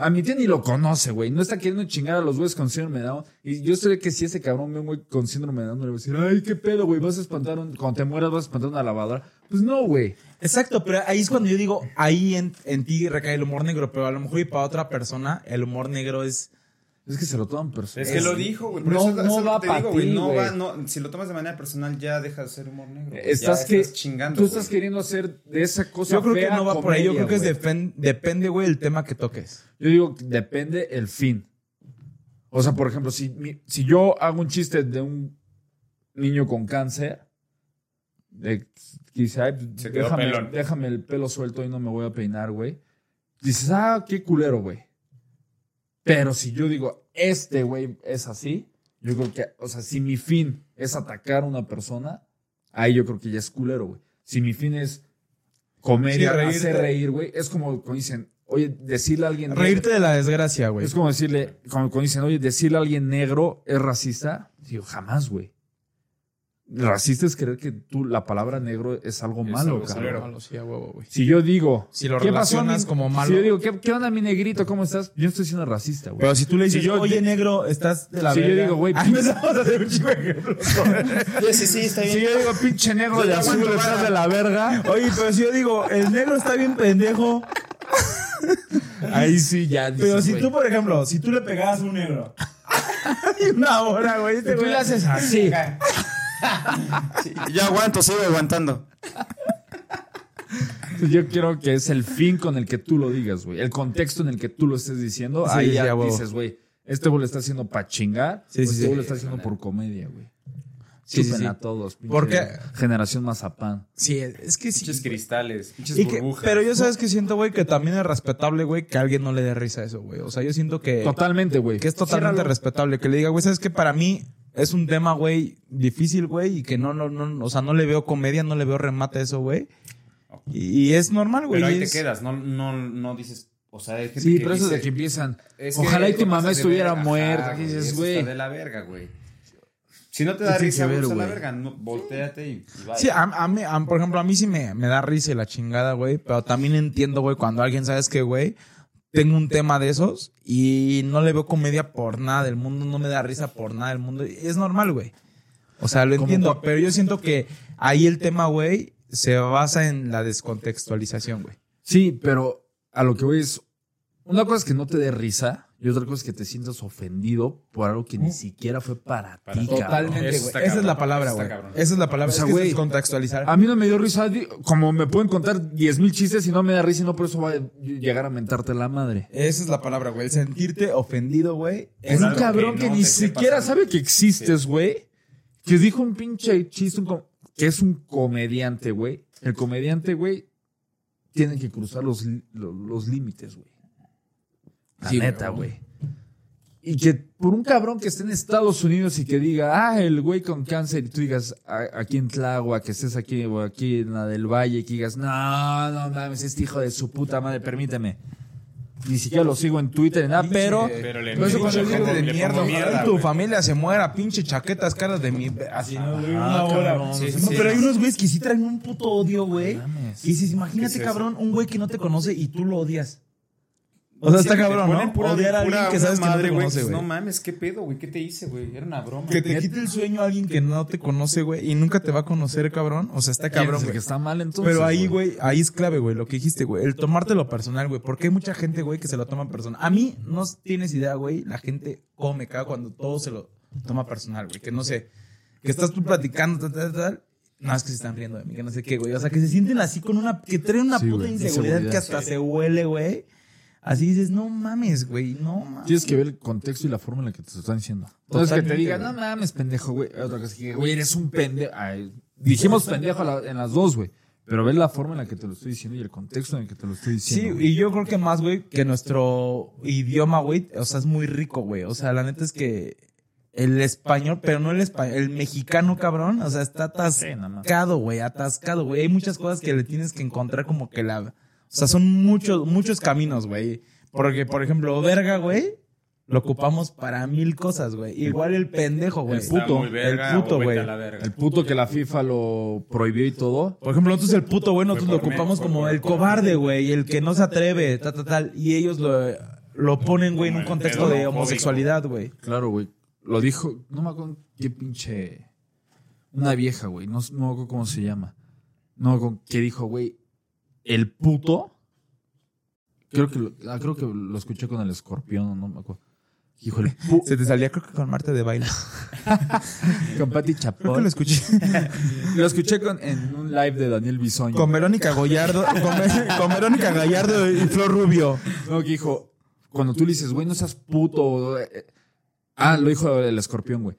A mi tío ni lo conoce, güey. No está queriendo chingar a los güeyes con síndrome de Down. Y yo sé que si ese cabrón ve un güey con síndrome de Down, le va a decir, ay, qué pedo, güey. Vas a espantar, un- cuando te mueras vas a espantar una lavadora. Pues no, güey. Exacto, pero ahí es cuando yo digo, ahí en, en ti recae el humor negro, pero a lo mejor y para otra persona el humor negro es... Es que se lo toman personal. Es que lo dijo, güey. No- eso, no eso va que te pa' digo, güey. ti, No va, no, si lo tomas de manera personal ya deja de ser humor negro. Estás ya que estás chingando. tú estás queriendo hacer de esa cosa Yo creo que no va por ahí, yo creo que es depende, güey, el tema que toques. Yo digo, que depende el fin. O sea, por ejemplo, si, mi- si yo hago un chiste de un niño con cáncer, de, que dice, ay, Se quedó déjame, déjame el pelo suelto y no me voy a peinar, güey. Dices, ah, qué culero, güey. Pero si yo digo, este güey es así, yo creo que, o sea, si mi fin es atacar a una persona, ahí yo creo que ya es culero, güey. Si mi fin es comedia, Sí, reírte. hacer reír, güey, es como cuando dicen, oye, decirle a alguien... Reírte de la desgracia, güey. Es como decirle, cuando dicen, oye, decirle a alguien negro es racista. Digo, jamás, güey. Racista es creer que tú, la palabra negro es algo Es malo, algo cabrón. Malo, sí, a huevo, güey. Si yo digo, Si lo ¿qué pasó, relacionas mi- como malo. Si yo digo, ¿qué, qué onda, mi negrito? ¿Cómo estás? Yo no estoy siendo racista, güey. Pero si tú le dices, Si yo- oye, negro, estás de la Si yo verga. digo, güey, empezamos a hacer un ejemplos. Sí, sí, está Si yo digo, pinche negro de Yo azul vara. de la verga, Oye, pero si yo digo, el negro está bien pendejo. ahí sí ya dices, Pero si güey. tú, por ejemplo, si tú le pegabas a un negro. y una hora, güey. este tú güey- le haces así. Ya aguanto, sigo aguantando. Yo quiero que es el fin con el que tú lo digas, güey. El contexto en el que tú lo estés diciendo. Sí, ahí sí, ya dices, güey, este güey lo está haciendo para chingar. Sí, sí, este sí. güey lo está haciendo por comedia, güey. Sí, sí, sí. a todos. Porque- Generación mazapán. Sí, es que sí. Pinches cristales, pinches que- burbujas. pero yo sabes que siento, güey, que también es respetable, güey, que alguien no le dé risa a eso, güey. O sea, yo siento que, Totalmente, güey. que es totalmente respetable. Que le diga, güey, sabes que para mí es un tema, güey, difícil, güey, y que no, no, no, o sea, no le veo comedia, no le veo remate a eso, güey. Y, y es normal, güey. Pero ahí te es- quedas, no, no, no dices, o sea, hay gente Sí, que pero eso dice, de que empiezan. es que Ojalá y tu mamá estuviera verga, muerta. ajá, que dices, eso güey. de la verga, güey. Si no te da ¿Qué tiene risa, que ver, a la güey? verga, no, volteate y, y vaya. Sí, a, a mí, a- por ejemplo, a mí sí me, me da risa y la chingada, güey. Pero también entiendo, güey, cuando alguien, ¿sabes qué, güey? Tengo un tema de esos y no le veo comedia por nada del mundo, no me da risa por nada del mundo. Es normal, güey. O sea, lo entiendo, pero yo siento que ahí el tema, güey, se basa en la descontextualización, güey. Sí, pero a lo que voy es. Una cosa es que no te dé risa y otra cosa es que te sientas ofendido por algo que ni siquiera fue para, Para ti. Totalmente, güey. Esa es la palabra, güey. cabrón. Esa es la palabra. O sea, es que güey, descontextualizar. A mí no me dio risa, como me pueden contar 10 mil chistes y no me da risa y no por eso va a llegar a mentarte la madre. Esa es la palabra, güey. El sentirte ofendido, güey. Es un cabrón que ni siquiera pasando. sabe que existes, güey. Que dijo un pinche chiste, un que es un comediante, güey. El comediante, güey, tiene que cruzar los, los límites, güey. La Sí, neta, güey. Y que por un cabrón que esté en Estados Unidos y que diga, ah, el güey con cáncer, y tú digas, "A- aquí en Tlagua, que estés aquí o aquí en la del Valle, que digas, no, no mames, este hijo de su puta madre, permíteme. Ni siquiera lo sigo en Twitter nada, pero. Pero le eso cuando digo de mierda, mierda, tu familia se muera, pinche chaquetas caras de mi... Así, ¿no, güey? Una Ah, hora. cabrón, sí, No, sí, pero sí. hay unos güeyes que sí traen un puto odio, güey. Y dices, imagínate, ¿Qué es cabrón, un güey que no te conoce y tú lo odias. O sea, está cabrón, ¿no? pura- Odiar a alguien que sabes que no madre, te güey, conoce, güey. No mames, ¿qué pedo, güey? ¿Qué te hice, güey? Era una broma. Que te quite el sueño a alguien que no te conoce, güey, y nunca te va a conocer, cabrón. O sea, está ¿Quién cabrón, es el güey. que está mal entonces. Pero ahí, güey, ahí es clave, güey, lo que dijiste, güey. El tomártelo personal, güey. Porque hay mucha gente, güey, que se lo toma personal. A mí no tienes idea, güey. La gente come caga cuando todo se lo toma personal, güey. Que no sé, que estás tú platicando, tal, tal, tal. No, es que se están riendo de mí, que no sé qué, güey. O sea, que se sienten así con una, que traen una Sí, puta inseguridad inseguridad, que hasta sí. se huele, güey. Así dices, no mames, güey, no mames. Tienes que ver el contexto y la forma en la que te están diciendo. Entonces que te digan, no mames, pendejo, güey. Otra cosa que, güey, eres un pendejo. Ay, dijimos pendejo la- en las dos, güey. Pero ve la forma en la que te lo estoy diciendo y el contexto en el que te lo estoy Sí, diciendo. güey. y yo creo que más, güey, que nuestro idioma, güey, o sea, es muy rico, güey. O sea, la neta es que el español, pero no el español, el mexicano, cabrón, o sea, está Sí, atascado, güey, atascado, güey. Hay muchas cosas que le tienes que encontrar como que la... O sea, son muchos, muchos caminos, güey. Porque, por ejemplo, verga, güey, lo ocupamos para mil cosas, güey. Igual el pendejo, güey. El puto, verga, el puto, güey. El puto que la FIFA lo prohibió y todo. Por ejemplo, nosotros el puto, güey, nosotros lo ocupamos como el cobarde, güey, el que no se atreve, tal, tal, tal. Y ellos lo, lo ponen, güey, en un contexto de homosexualidad, güey. Claro, güey. Lo dijo, no me acuerdo qué pinche. Una vieja, güey. No, no me acuerdo cómo se llama. No me acuerdo qué dijo, güey. El puto. Creo que, lo, ah, creo que lo escuché con el escorpión, no me acuerdo. El puto. Se te salía, creo que con Marte de baile. con Pati Creo que Chapoy. lo escuché. Lo escuché con, en un live de Daniel Bisoño. con Verónica Gallardo, con, Ve- con Verónica Gallardo y Flor Rubio. No, que dijo, cuando tú le dices, güey, no seas puto. eh, eh. Ah, lo dijo el escorpión, güey.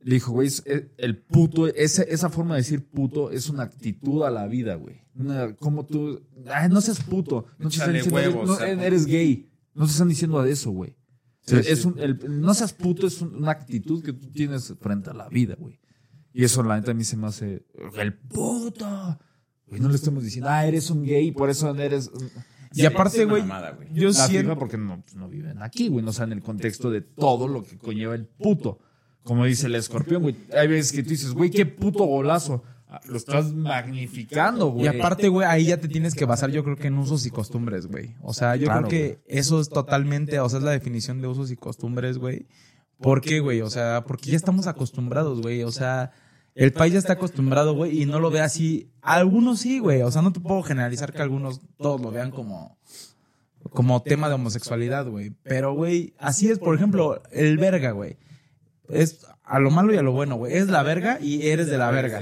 Le dijo, güey, es- el puto, esa, esa forma de decir puto es una actitud a la vida, güey. Una- como tú, ay, no seas puto. No te están diciendo, huevos, no, o sea, eres gay. No te están diciendo de eso, güey. Sí, es sí. un- el- no seas puto es un- una actitud que tú tienes frente a la vida, güey. Y eso, la neta, a mí se me hace, el puto. Güey, no le estamos diciendo, ah, eres un gay, por eso eres... Y aparte, güey, yo La siento... Porque no, pues, no viven aquí, güey. No saben el contexto de todo lo que conlleva el puto. Como dice el escorpión, güey. Hay veces que tú dices, güey, qué puto golazo. Ah, Lo estás magnificando, güey. Y aparte, güey, ahí ya te tienes que basar, yo creo que en usos y costumbres, güey. O sea, yo Claro, creo que eso es totalmente, o sea, es la definición de usos y costumbres, güey. ¿Por qué, güey? O sea, porque ya estamos acostumbrados, güey. O sea, el país ya está acostumbrado, güey, y no lo ve así. Algunos sí, güey. O sea, no te puedo generalizar que algunos todos lo vean como, como tema de homosexualidad, güey. Pero, güey, así es, por ejemplo, el verga, güey. Es a lo malo y a lo bueno, güey. Es la verga y eres de la verga.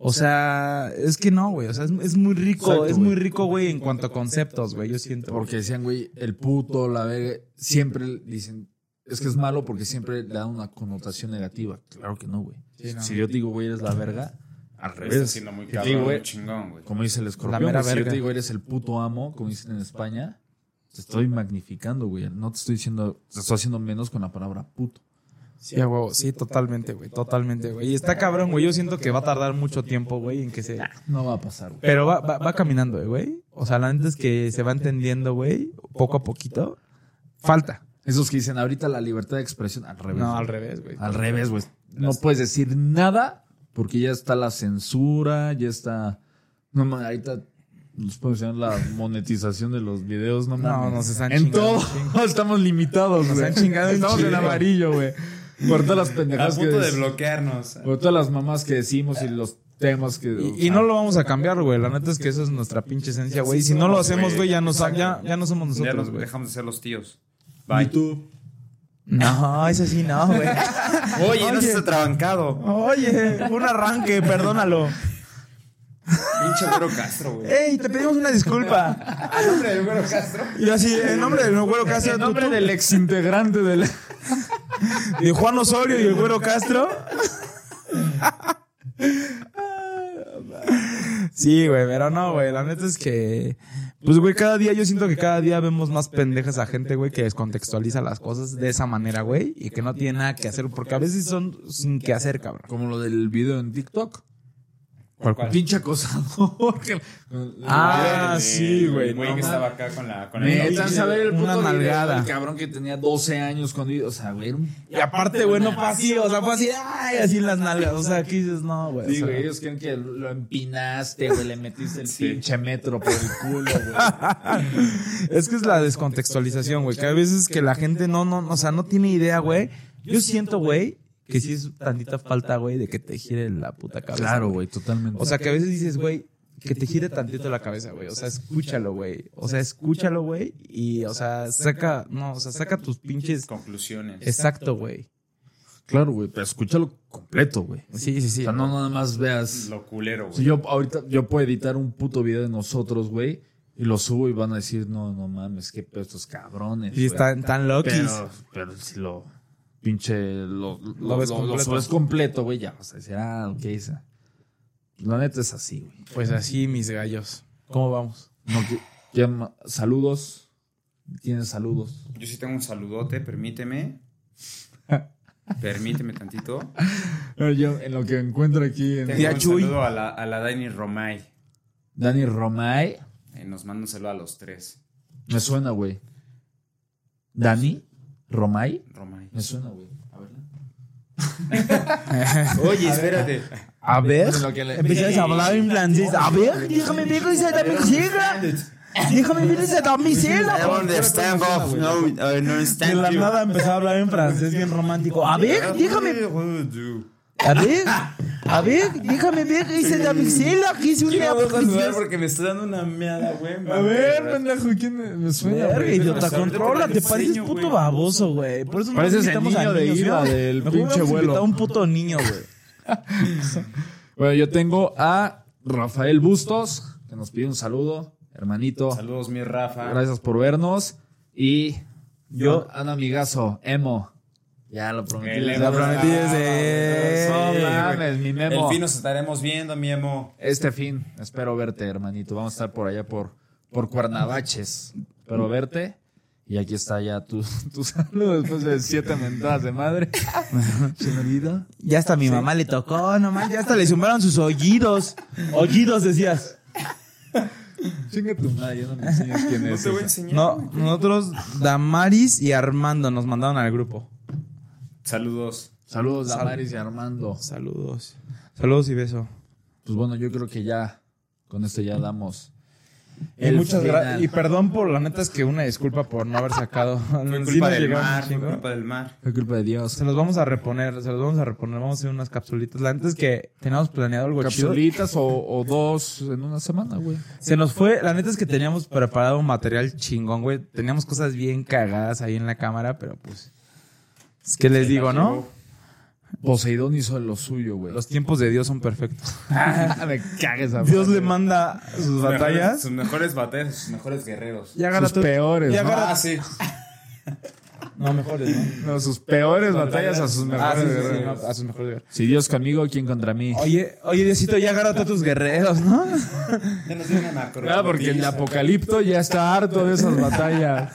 La verga. O sea, es que no, güey. O sea, es, es muy rico, Exacto, es güey. muy rico, güey, en cuanto a conceptos, güey. Yo siento. Porque decían, güey, el puto, la verga, siempre dicen, es que es malo porque siempre le dan una connotación negativa. Claro que no, güey. Sí, no. Si yo te digo, güey, eres la verga, al Está revés. siendo muy cabrón, digo, güey, muy chingón, güey. como dice el La escorpión, mera güey, si yo verga. te digo, eres el puto amo, como dicen en España, te estoy magnificando, güey. No te estoy diciendo, te estoy haciendo menos con la palabra puto. Sí, huevo. Sí, totalmente, güey. Totalmente, güey. Y está cabrón, güey. Yo siento que va a tardar mucho tiempo, güey, en que se. No va a pasar, güey. Pero va, va, va caminando, güey. O sea, la neta es que se va entendiendo, güey, poco a poquito. Falta. Esos que dicen ahorita la libertad de expresión, al revés. No, al revés, güey. Al revés, güey. No puedes decir nada porque ya está la censura, ya está. No mames, ahorita nos puede enseñar la monetización de los videos, no No, mames. nos están En chingando todo estamos limitados, güey. han chingado un Estamos en amarillo, güey. Por todas las A pendejadas que punto de bloquearnos. Por todas las mamás que decimos y los temas que. Y, y no lo vamos a cambiar, güey. La neta es que eso es nuestra pinche esencia, güey. Si no lo hacemos, güey, ya, nos, ya, ya no somos Ya nosotros, nos güey. dejamos de ser los tíos. Bye. tú. No, eso sí no, güey. Oye, no seas atrabancado. Oye, un arranque, perdónalo. Pinche güero Castro, güey. Ey, te pedimos una disculpa. ¿A nombre del güero Castro? Y así, en nombre del güero Castro, En tú- nombre tú- del ex integrante del. de Juan Osorio y el güero Castro. Sí, güey, pero no, güey. La neta es que. Pues, güey, cada día yo siento que cada día vemos más pendejas a gente, güey, que descontextualiza las cosas de esa manera, güey, y que no tiene nada que hacer, porque a veces son sin que hacer, cabrón. Como lo del video en TikTok. ¿Cuál, Pinche acosador. que- Ah, El- sí, güey, El güey no que estaba acá con la. Con el ¿sabes saber el puto nalgada. del cabrón que tenía 12 años cuando o sea, güey, Y aparte, güey, no fue así, o sea, fue así, ay, así en las nalgas. O sea, aquí dices, no, güey. o Sí, sea. güey, ellos creen que lo empinaste, güey, le metiste el Sí. pinche metro por el culo, güey. Es que es la descontextualización, güey. Que a veces que la gente no, no, o sea, no tiene idea, güey. Yo siento, güey, que sí es tantita falta, güey, de que te gire la puta cabeza. Claro, güey, totalmente. O sea, que a veces dices, güey, que te gire tantito la cabeza, güey. O sea, escúchalo, güey. O sea, escúchalo, güey. Y, o sea, saca, no, o sea, saca tus pinches. Conclusiones. Exacto, güey. claro, güey, pero escúchalo completo, güey. Sí, sí, sí. O sea, no nada más veas. Lo culero, Si güey. yo ahorita, yo puedo editar un puto video de nosotros, güey, y lo subo y van a decir, no, no mames, qué pedo estos cabrones. Y güey". están tan loquis. Pero, pero si lo pinche lo, lo, ves lo- lo completo. completo, güey, ya vas a decir, ah, ok, esa. La neta es así, güey. Pues así, mis gallos. ¿Cómo vamos? No, que- saludos. Tienes saludos. Yo sí tengo un saludote, permíteme. Permíteme tantito. Yo, en lo que encuentro aquí en Tengo un Chuy. saludo a la, a la Dani Romay. Dani Romay, Eh, nos manda un saludo a los tres. me suena, güey. Dani Romay, Romay. me suena, güey. A ver. Oye, espérate. A ver. A hablar en francés. A ver, déjame ver esa camiseta. Déjame ver esa camiseta. understand, no, I De la nada empezó a hablar en francés bien romántico. A ver, déjame. A ver, a ver, déjame ver esa camiseta que es una preciosa. porque me está dando una meada, güey. A ver, pendejo, ¿quién me- me suena, Verga, idiota, controla, te pareces puto baboso, güey. Por eso no Pareces el invitamos a niño de niños, ¿no? del Mejor pinche vuelo. a un puto niño, güey. Bueno, yo tengo a Rafael Bustos, que nos pide un saludo, hermanito. Saludos, mi Rafa. Gracias por vernos. Y Yo- yo, a un amigazo, Emo. Ya lo prometí. Hace- prometí desde- No mames, mi Memo. El fin nos estaremos viendo, mi emo. Este fin, espero verte, hermanito. Vamos a estar por allá por, por Cuernavaches. Espero verte. Y aquí está ya tu, tu saludo después de siete mentadas de madre. ¿Se me olvidó? Ya hasta mi mamá le tocó, nomás, ya hasta le zumbaron sus oídos. Oídos, decías. Chinga tu madre, ya no me enseñas quién No es. te voy a enseñar. No, nosotros, Damaris y Armando nos mandaron al grupo. Saludos. Saludos, Damaris y Armando. Saludos. Saludos y beso. Pues bueno, yo creo que ya, con esto ya damos. Y muchas gracias. Y perdón por la neta es que una disculpa por no haber sacado. Fue culpa nos del mar, fue culpa del mar. Fue culpa de Dios. Se los vamos a reponer, se los vamos a reponer. Vamos a hacer unas capsulitas. La neta es que teníamos planeado algo chido. Capsulitas o, o dos en una semana, güey. Se nos fue, la neta es que teníamos preparado un material chingón, güey. Teníamos cosas bien cagadas ahí en la cámara, pero pues. Es que les digo, ¿no? Poseidón hizo lo suyo, güey. Los tiempos de Dios son perfectos. Me cagues a Dios le manda sus batallas. Sus mejores batallas, sus mejores guerreros. Y agarra sus tu- peores, y ¿no? agarra- Ah, sí. No, mejores, ¿no? No, sus peores batallas a sus Ah, mejores sí, sí, sí, guerreros. no, a sus mejores guerreros. Si Dios conmigo, ¿quién contra mí? Oye, oye, Diosito, ya agarra a tus guerreros, ¿no? Ya nos vienen a Ah, porque el apocalipto ya está harto de esas batallas.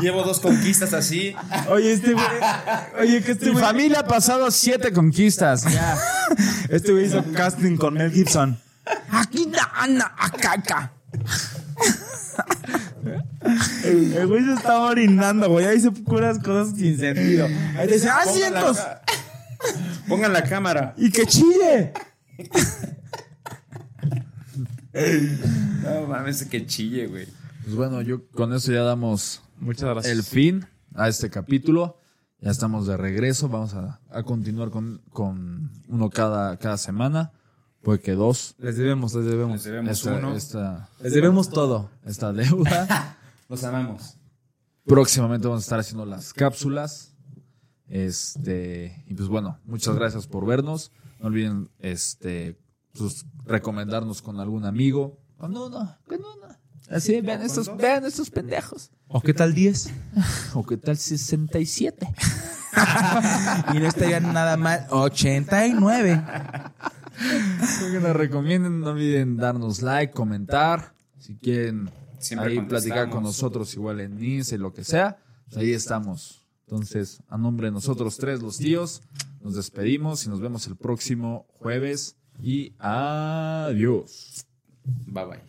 Llevo dos conquistas así. Oye, este güey. Oye, que este Mi güey. familia ha pasado siete conquistas. Ya. Este güey hizo casting con Mel Gibson. Aquí na, na, acá, acá. El güey se estaba orinando, güey. Ahí se puras cosas sin sentido. Ahí dice, asientos. Pongan la cámara. Y que chille. No mames, que chille, güey. Pues bueno, yo con eso ya damos Muchas gracias. el fin a este capítulo. Ya estamos de regreso. Vamos a, a continuar con, con uno cada, cada semana. Puede que dos. Les debemos, les debemos. Les debemos Esta, uno. esta, Les debemos todo. esta deuda. Los amamos. Próximamente vamos a estar haciendo las cápsulas. Este, y pues bueno, muchas gracias por vernos. No olviden, este, pues, recomendarnos con algún amigo. Con uno, con uno. Así, vean estos, vean estos pendejos. ¿O qué tal 10? O qué tal 67. Y no estarían nada mal. 89. que nos recomienden, no olviden darnos like, comentar. Si quieren Siempre ahí platicar con nosotros, igual en y lo que sea, pues ahí estamos. Entonces, a nombre de nosotros tres, los tíos, nos despedimos y nos vemos el próximo jueves. Y adiós. Bye bye.